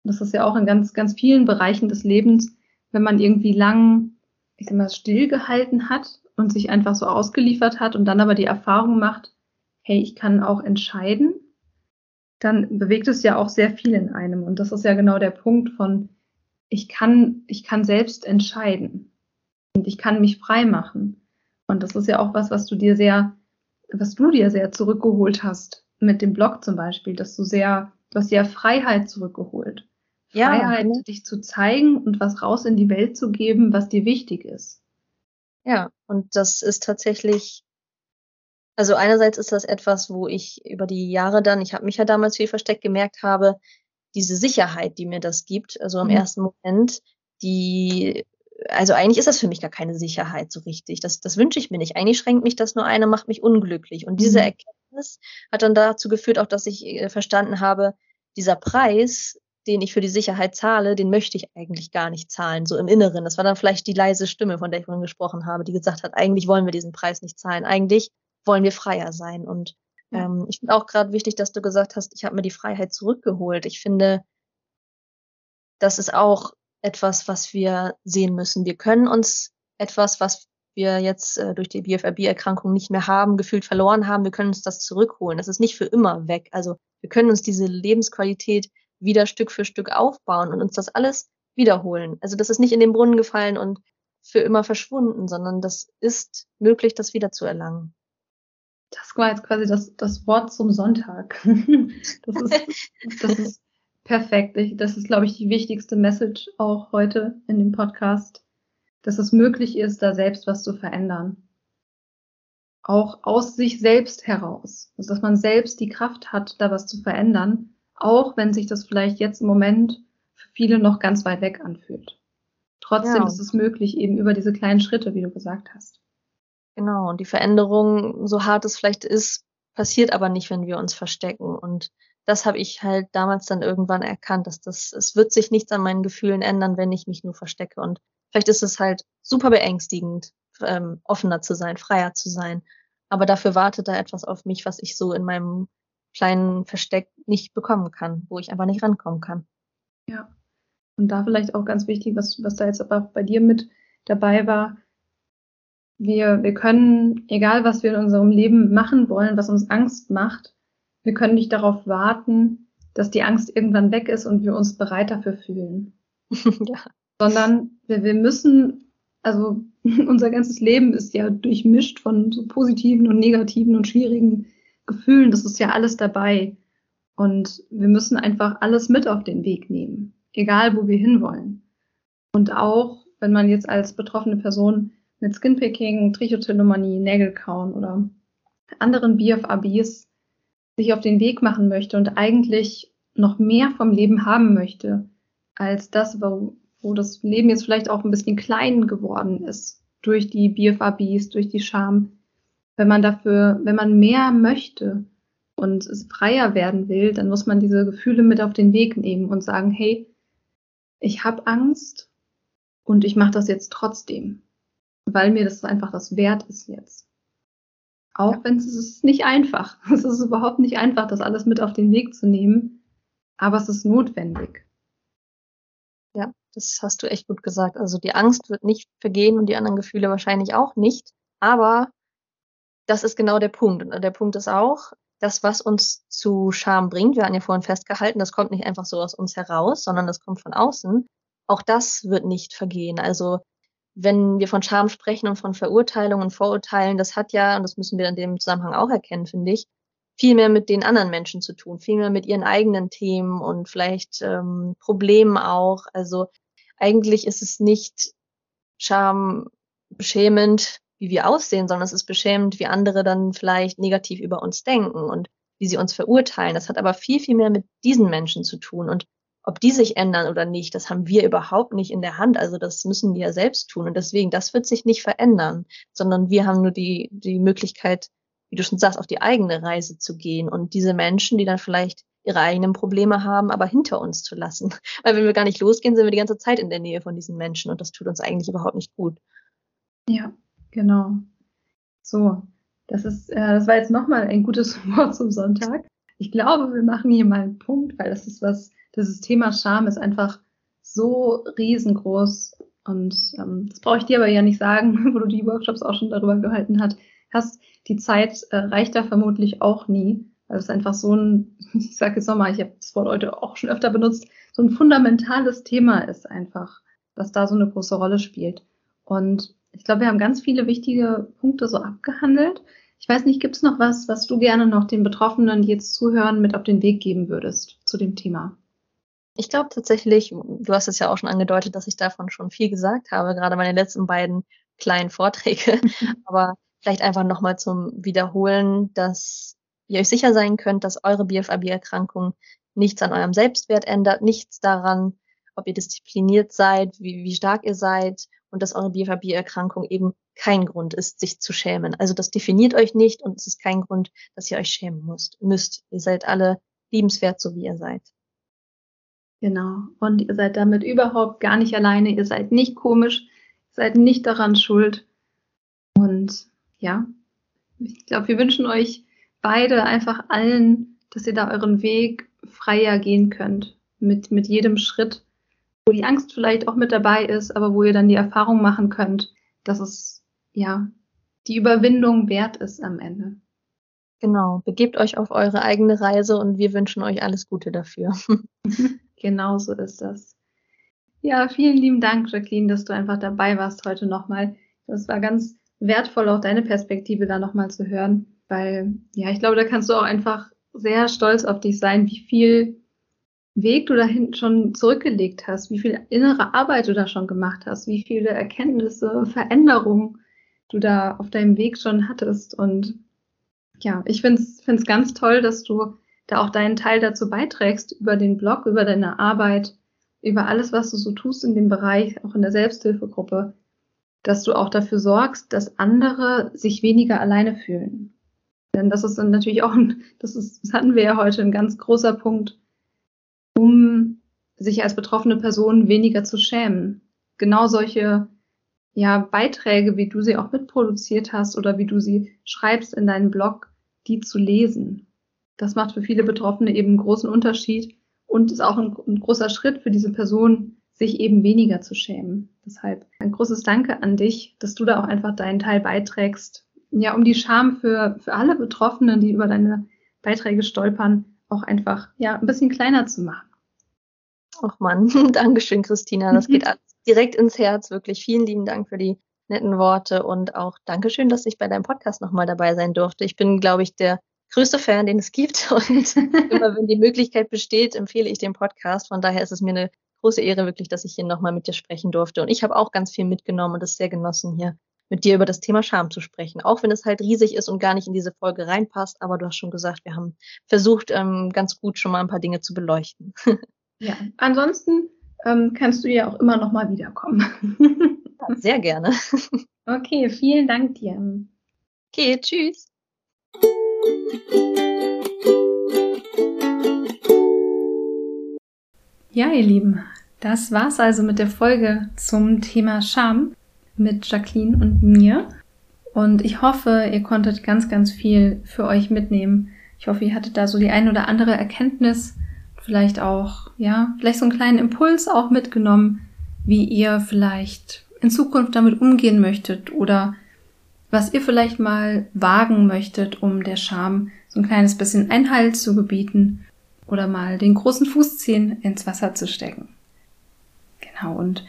Das ist ja auch in ganz, ganz vielen Bereichen des Lebens, wenn man irgendwie lang, ich sag mal, stillgehalten hat und sich einfach so ausgeliefert hat und dann aber die Erfahrung macht, hey, ich kann auch entscheiden, dann bewegt es ja auch sehr viel in einem. Und das ist ja genau der Punkt von, ich kann, ich kann selbst entscheiden und ich kann mich frei machen. Und das ist ja auch was, was du dir sehr, was du dir sehr zurückgeholt hast mit dem Blog zum Beispiel, dass du sehr, du hast ja Freiheit zurückgeholt. Ja. Freiheit, dich zu zeigen und was raus in die Welt zu geben, was dir wichtig ist. Ja, und das ist tatsächlich, also einerseits ist das etwas, wo ich über die Jahre dann, ich habe mich ja damals viel versteckt, gemerkt habe, diese Sicherheit, die mir das gibt, also im mhm. ersten Moment, die, also eigentlich ist das für mich gar keine Sicherheit so richtig. Das, das wünsche ich mir nicht. Eigentlich schränkt mich das nur ein und macht mich unglücklich. Und diese mhm. Erkenntnis hat dann dazu geführt, auch dass ich äh, verstanden habe, dieser Preis, den ich für die Sicherheit zahle, den möchte ich eigentlich gar nicht zahlen, so im Inneren. Das war dann vielleicht die leise Stimme, von der ich vorhin gesprochen habe, die gesagt hat, eigentlich wollen wir diesen Preis nicht zahlen, eigentlich wollen wir freier sein. Und ähm, ich finde auch gerade wichtig, dass du gesagt hast, ich habe mir die Freiheit zurückgeholt. Ich finde, das ist auch etwas, was wir sehen müssen. Wir können uns etwas, was wir jetzt äh, durch die BFRB-Erkrankung nicht mehr haben, gefühlt verloren haben, wir können uns das zurückholen. Das ist nicht für immer weg. Also wir können uns diese Lebensqualität wieder Stück für Stück aufbauen und uns das alles wiederholen. Also das ist nicht in den Brunnen gefallen und für immer verschwunden, sondern das ist möglich, das wieder zu erlangen. Das war jetzt quasi das, das Wort zum Sonntag. [LAUGHS] Das ist, das ist perfekt. Das ist, glaube ich, die wichtigste Message auch heute in dem Podcast, dass es möglich ist, da selbst was zu verändern. Auch aus sich selbst heraus. Also, dass man selbst die Kraft hat, da was zu verändern auch wenn sich das vielleicht jetzt im Moment für viele noch ganz weit weg anfühlt. Trotzdem ja. ist es möglich, eben über diese kleinen Schritte, wie du gesagt hast. Genau, und die Veränderung, so hart es vielleicht ist, passiert aber nicht, wenn wir uns verstecken. Und das habe ich halt damals dann irgendwann erkannt, dass das, es wird sich nichts an meinen Gefühlen ändern, wenn ich mich nur verstecke. Und vielleicht ist es halt super beängstigend, ähm, offener zu sein, freier zu sein. Aber dafür wartet da etwas auf mich, was ich so in meinem kleinen Versteck nicht bekommen kann, wo ich einfach nicht rankommen kann. Ja. Und da vielleicht auch ganz wichtig, was, was da jetzt aber bei dir mit dabei war. Wir, wir können, egal was wir in unserem Leben machen wollen, was uns Angst macht, wir können nicht darauf warten, dass die Angst irgendwann weg ist und wir uns bereit dafür fühlen. [LAUGHS] ja. Sondern wir, wir müssen, also [LAUGHS] unser ganzes Leben ist ja durchmischt von so positiven und negativen und schwierigen Gefühlen, das ist ja alles dabei. Und wir müssen einfach alles mit auf den Weg nehmen, egal wo wir hinwollen. Und auch, wenn man jetzt als betroffene Person mit Skinpicking, Trichotillomanie, Nägelkauen oder anderen BFABs sich auf den Weg machen möchte und eigentlich noch mehr vom Leben haben möchte, als das, wo, wo das Leben jetzt vielleicht auch ein bisschen klein geworden ist durch die BFABs, durch die Scham, wenn man dafür, wenn man mehr möchte und es freier werden will, dann muss man diese Gefühle mit auf den Weg nehmen und sagen, hey, ich habe Angst und ich mache das jetzt trotzdem, weil mir das einfach das wert ist jetzt. Auch ja. wenn es ist nicht einfach. [LAUGHS] Es ist überhaupt nicht einfach, das alles mit auf den Weg zu nehmen, aber es ist notwendig. Ja, das hast du echt gut gesagt. Also die Angst wird nicht vergehen und die anderen Gefühle wahrscheinlich auch nicht. Aber das ist genau der Punkt. Und der Punkt ist auch, das, was uns zu Scham bringt, wir haben ja vorhin festgehalten, das kommt nicht einfach so aus uns heraus, sondern das kommt von außen. Auch das wird nicht vergehen. Also wenn wir von Scham sprechen und von Verurteilungen und Vorurteilen, das hat ja, und das müssen wir in dem Zusammenhang auch erkennen, finde ich, viel mehr mit den anderen Menschen zu tun, viel mehr mit ihren eigenen Themen und vielleicht ähm, Problemen auch. Also eigentlich ist es nicht Scham beschämend, wie wir aussehen, sondern es ist beschämend, wie andere dann vielleicht negativ über uns denken und wie sie uns verurteilen. Das hat aber viel, viel mehr mit diesen Menschen zu tun. Und ob die sich ändern oder nicht, das haben wir überhaupt nicht in der Hand. Also das müssen die ja selbst tun. Und deswegen, das wird sich nicht verändern, sondern wir haben nur die, die Möglichkeit, wie du schon sagst, auf die eigene Reise zu gehen und diese Menschen, die dann vielleicht ihre eigenen Probleme haben, aber hinter uns zu lassen. [LAUGHS] Weil wenn wir gar nicht losgehen, sind wir die ganze Zeit in der Nähe von diesen Menschen und das tut uns eigentlich überhaupt nicht gut. Ja, Genau. So, Das ist, äh, das war jetzt nochmal ein gutes [LAUGHS] Wort zum Sonntag. Ich glaube, wir machen hier mal einen Punkt, weil das ist was, dieses Thema Scham ist einfach so riesengroß und ähm, das brauche ich dir aber ja nicht sagen, [LAUGHS] wo du die Workshops auch schon darüber gehalten hat, hast. Die Zeit äh, reicht da vermutlich auch nie, weil es einfach so ein, [LAUGHS] ich sage jetzt nochmal, ich habe das Wort heute auch schon öfter benutzt, so ein fundamentales Thema ist einfach, was da so eine große Rolle spielt. Und ich glaube, wir haben ganz viele wichtige Punkte so abgehandelt. Ich weiß nicht, gibt es noch was, was du gerne noch den Betroffenen, die jetzt zuhören, mit auf den Weg geben würdest zu dem Thema? Ich glaube tatsächlich, du hast es ja auch schon angedeutet, dass ich davon schon viel gesagt habe, gerade meine letzten beiden kleinen Vorträge. [LAUGHS] Aber vielleicht einfach nochmal zum Wiederholen, dass ihr euch sicher sein könnt, dass eure BFAB-Erkrankung nichts an eurem Selbstwert ändert, nichts daran, ob ihr diszipliniert seid, wie, wie stark ihr seid und dass eure BFAB-Erkrankung eben kein Grund ist, sich zu schämen. Also das definiert euch nicht und es ist kein Grund, dass ihr euch schämen müsst. müsst. Ihr seid alle liebenswert, so wie ihr seid. Genau. Und ihr seid damit überhaupt gar nicht alleine. Ihr seid nicht komisch. Ihr seid nicht daran schuld. Und ja, ich glaube, wir wünschen euch beide einfach allen, dass ihr da euren Weg freier gehen könnt. Mit, mit jedem Schritt, wo die Angst vielleicht auch mit dabei ist, aber wo ihr dann die Erfahrung machen könnt, dass es ja die Überwindung wert ist am Ende. Genau, begebt euch auf eure eigene Reise und wir wünschen euch alles Gute dafür. [LAUGHS] genau so ist das. Ja, vielen lieben Dank, Jacqueline, dass du einfach dabei warst heute nochmal. Das war ganz wertvoll, auch deine Perspektive da nochmal zu hören, weil, ja, ich glaube, da kannst du auch einfach sehr stolz auf dich sein, wie viel Weg du dahin schon zurückgelegt hast, wie viel innere Arbeit du da schon gemacht hast, wie viele Erkenntnisse, Veränderungen du da auf deinem Weg schon hattest. Und ja, ich finde es ganz toll, dass du da auch deinen Teil dazu beiträgst, über den Blog, über deine Arbeit, über alles, was du so tust in dem Bereich, auch in der Selbsthilfegruppe, dass du auch dafür sorgst, dass andere sich weniger alleine fühlen. Denn das ist dann natürlich auch, ein, [LAUGHS] das, ist, das hatten wir ja heute, ein ganz großer Punkt, um sich als betroffene Person weniger zu schämen. Genau solche ja, Beiträge, wie du sie auch mitproduziert hast oder wie du sie schreibst in deinem Blog, die zu lesen. Das macht für viele Betroffene eben einen großen Unterschied und ist auch ein, ein großer Schritt für diese Person, sich eben weniger zu schämen. Deshalb ein großes Danke an dich, dass du da auch einfach deinen Teil beiträgst, ja, um die Scham für, für alle Betroffenen, die über deine Beiträge stolpern, auch einfach, ja, ein bisschen kleiner zu machen. Ach man, [LAUGHS] Dankeschön, Christina. Das geht [LAUGHS] direkt ins Herz. Wirklich vielen lieben Dank für die netten Worte und auch Dankeschön, dass ich bei deinem Podcast nochmal dabei sein durfte. Ich bin, glaube ich, der größte Fan, den es gibt [LAUGHS] und immer wenn die Möglichkeit besteht, empfehle ich den Podcast. Von daher ist es mir eine große Ehre wirklich, dass ich hier nochmal mit dir sprechen durfte. Und ich habe auch ganz viel mitgenommen und es sehr genossen, hier mit dir über das Thema Scham zu sprechen. Auch wenn es halt riesig ist und gar nicht in diese Folge reinpasst. Aber du hast schon gesagt, wir haben versucht, ähm, ganz gut schon mal ein paar Dinge zu beleuchten. [LAUGHS] ja, ansonsten ähm, kannst du ja auch immer noch mal wiederkommen. sehr gerne. [LAUGHS] okay, vielen Dank dir. Okay, tschüss. Ja, ihr Lieben, das war's also mit der Folge zum Thema Scham mit Jacqueline und mir. Und ich hoffe, ihr konntet ganz, ganz viel für euch mitnehmen. Ich hoffe, ihr hattet da so die ein oder andere Erkenntnis, vielleicht auch, ja, vielleicht so einen kleinen Impuls auch mitgenommen, wie ihr vielleicht in Zukunft damit umgehen möchtet oder was ihr vielleicht mal wagen möchtet, um der Scham so ein kleines bisschen Einhalt zu gebieten oder mal den großen Fußzehen ins Wasser zu stecken. Genau, und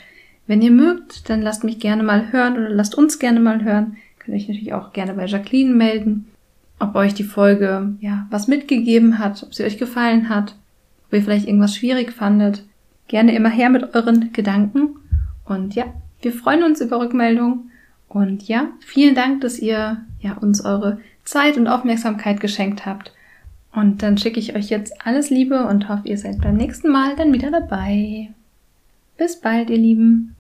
wenn ihr mögt, dann lasst mich gerne mal hören oder lasst uns gerne mal hören. Könnt euch natürlich auch gerne bei Jacqueline melden, ob euch die Folge ja was mitgegeben hat, ob sie euch gefallen hat, ob ihr vielleicht irgendwas schwierig fandet. Gerne immer her mit euren Gedanken. Und ja, wir freuen uns über Rückmeldungen. Und ja, vielen Dank, dass ihr ja uns eure Zeit und Aufmerksamkeit geschenkt habt. Und dann schicke ich euch jetzt alles Liebe und hoffe, ihr seid beim nächsten Mal dann wieder dabei. Bis bald, ihr Lieben.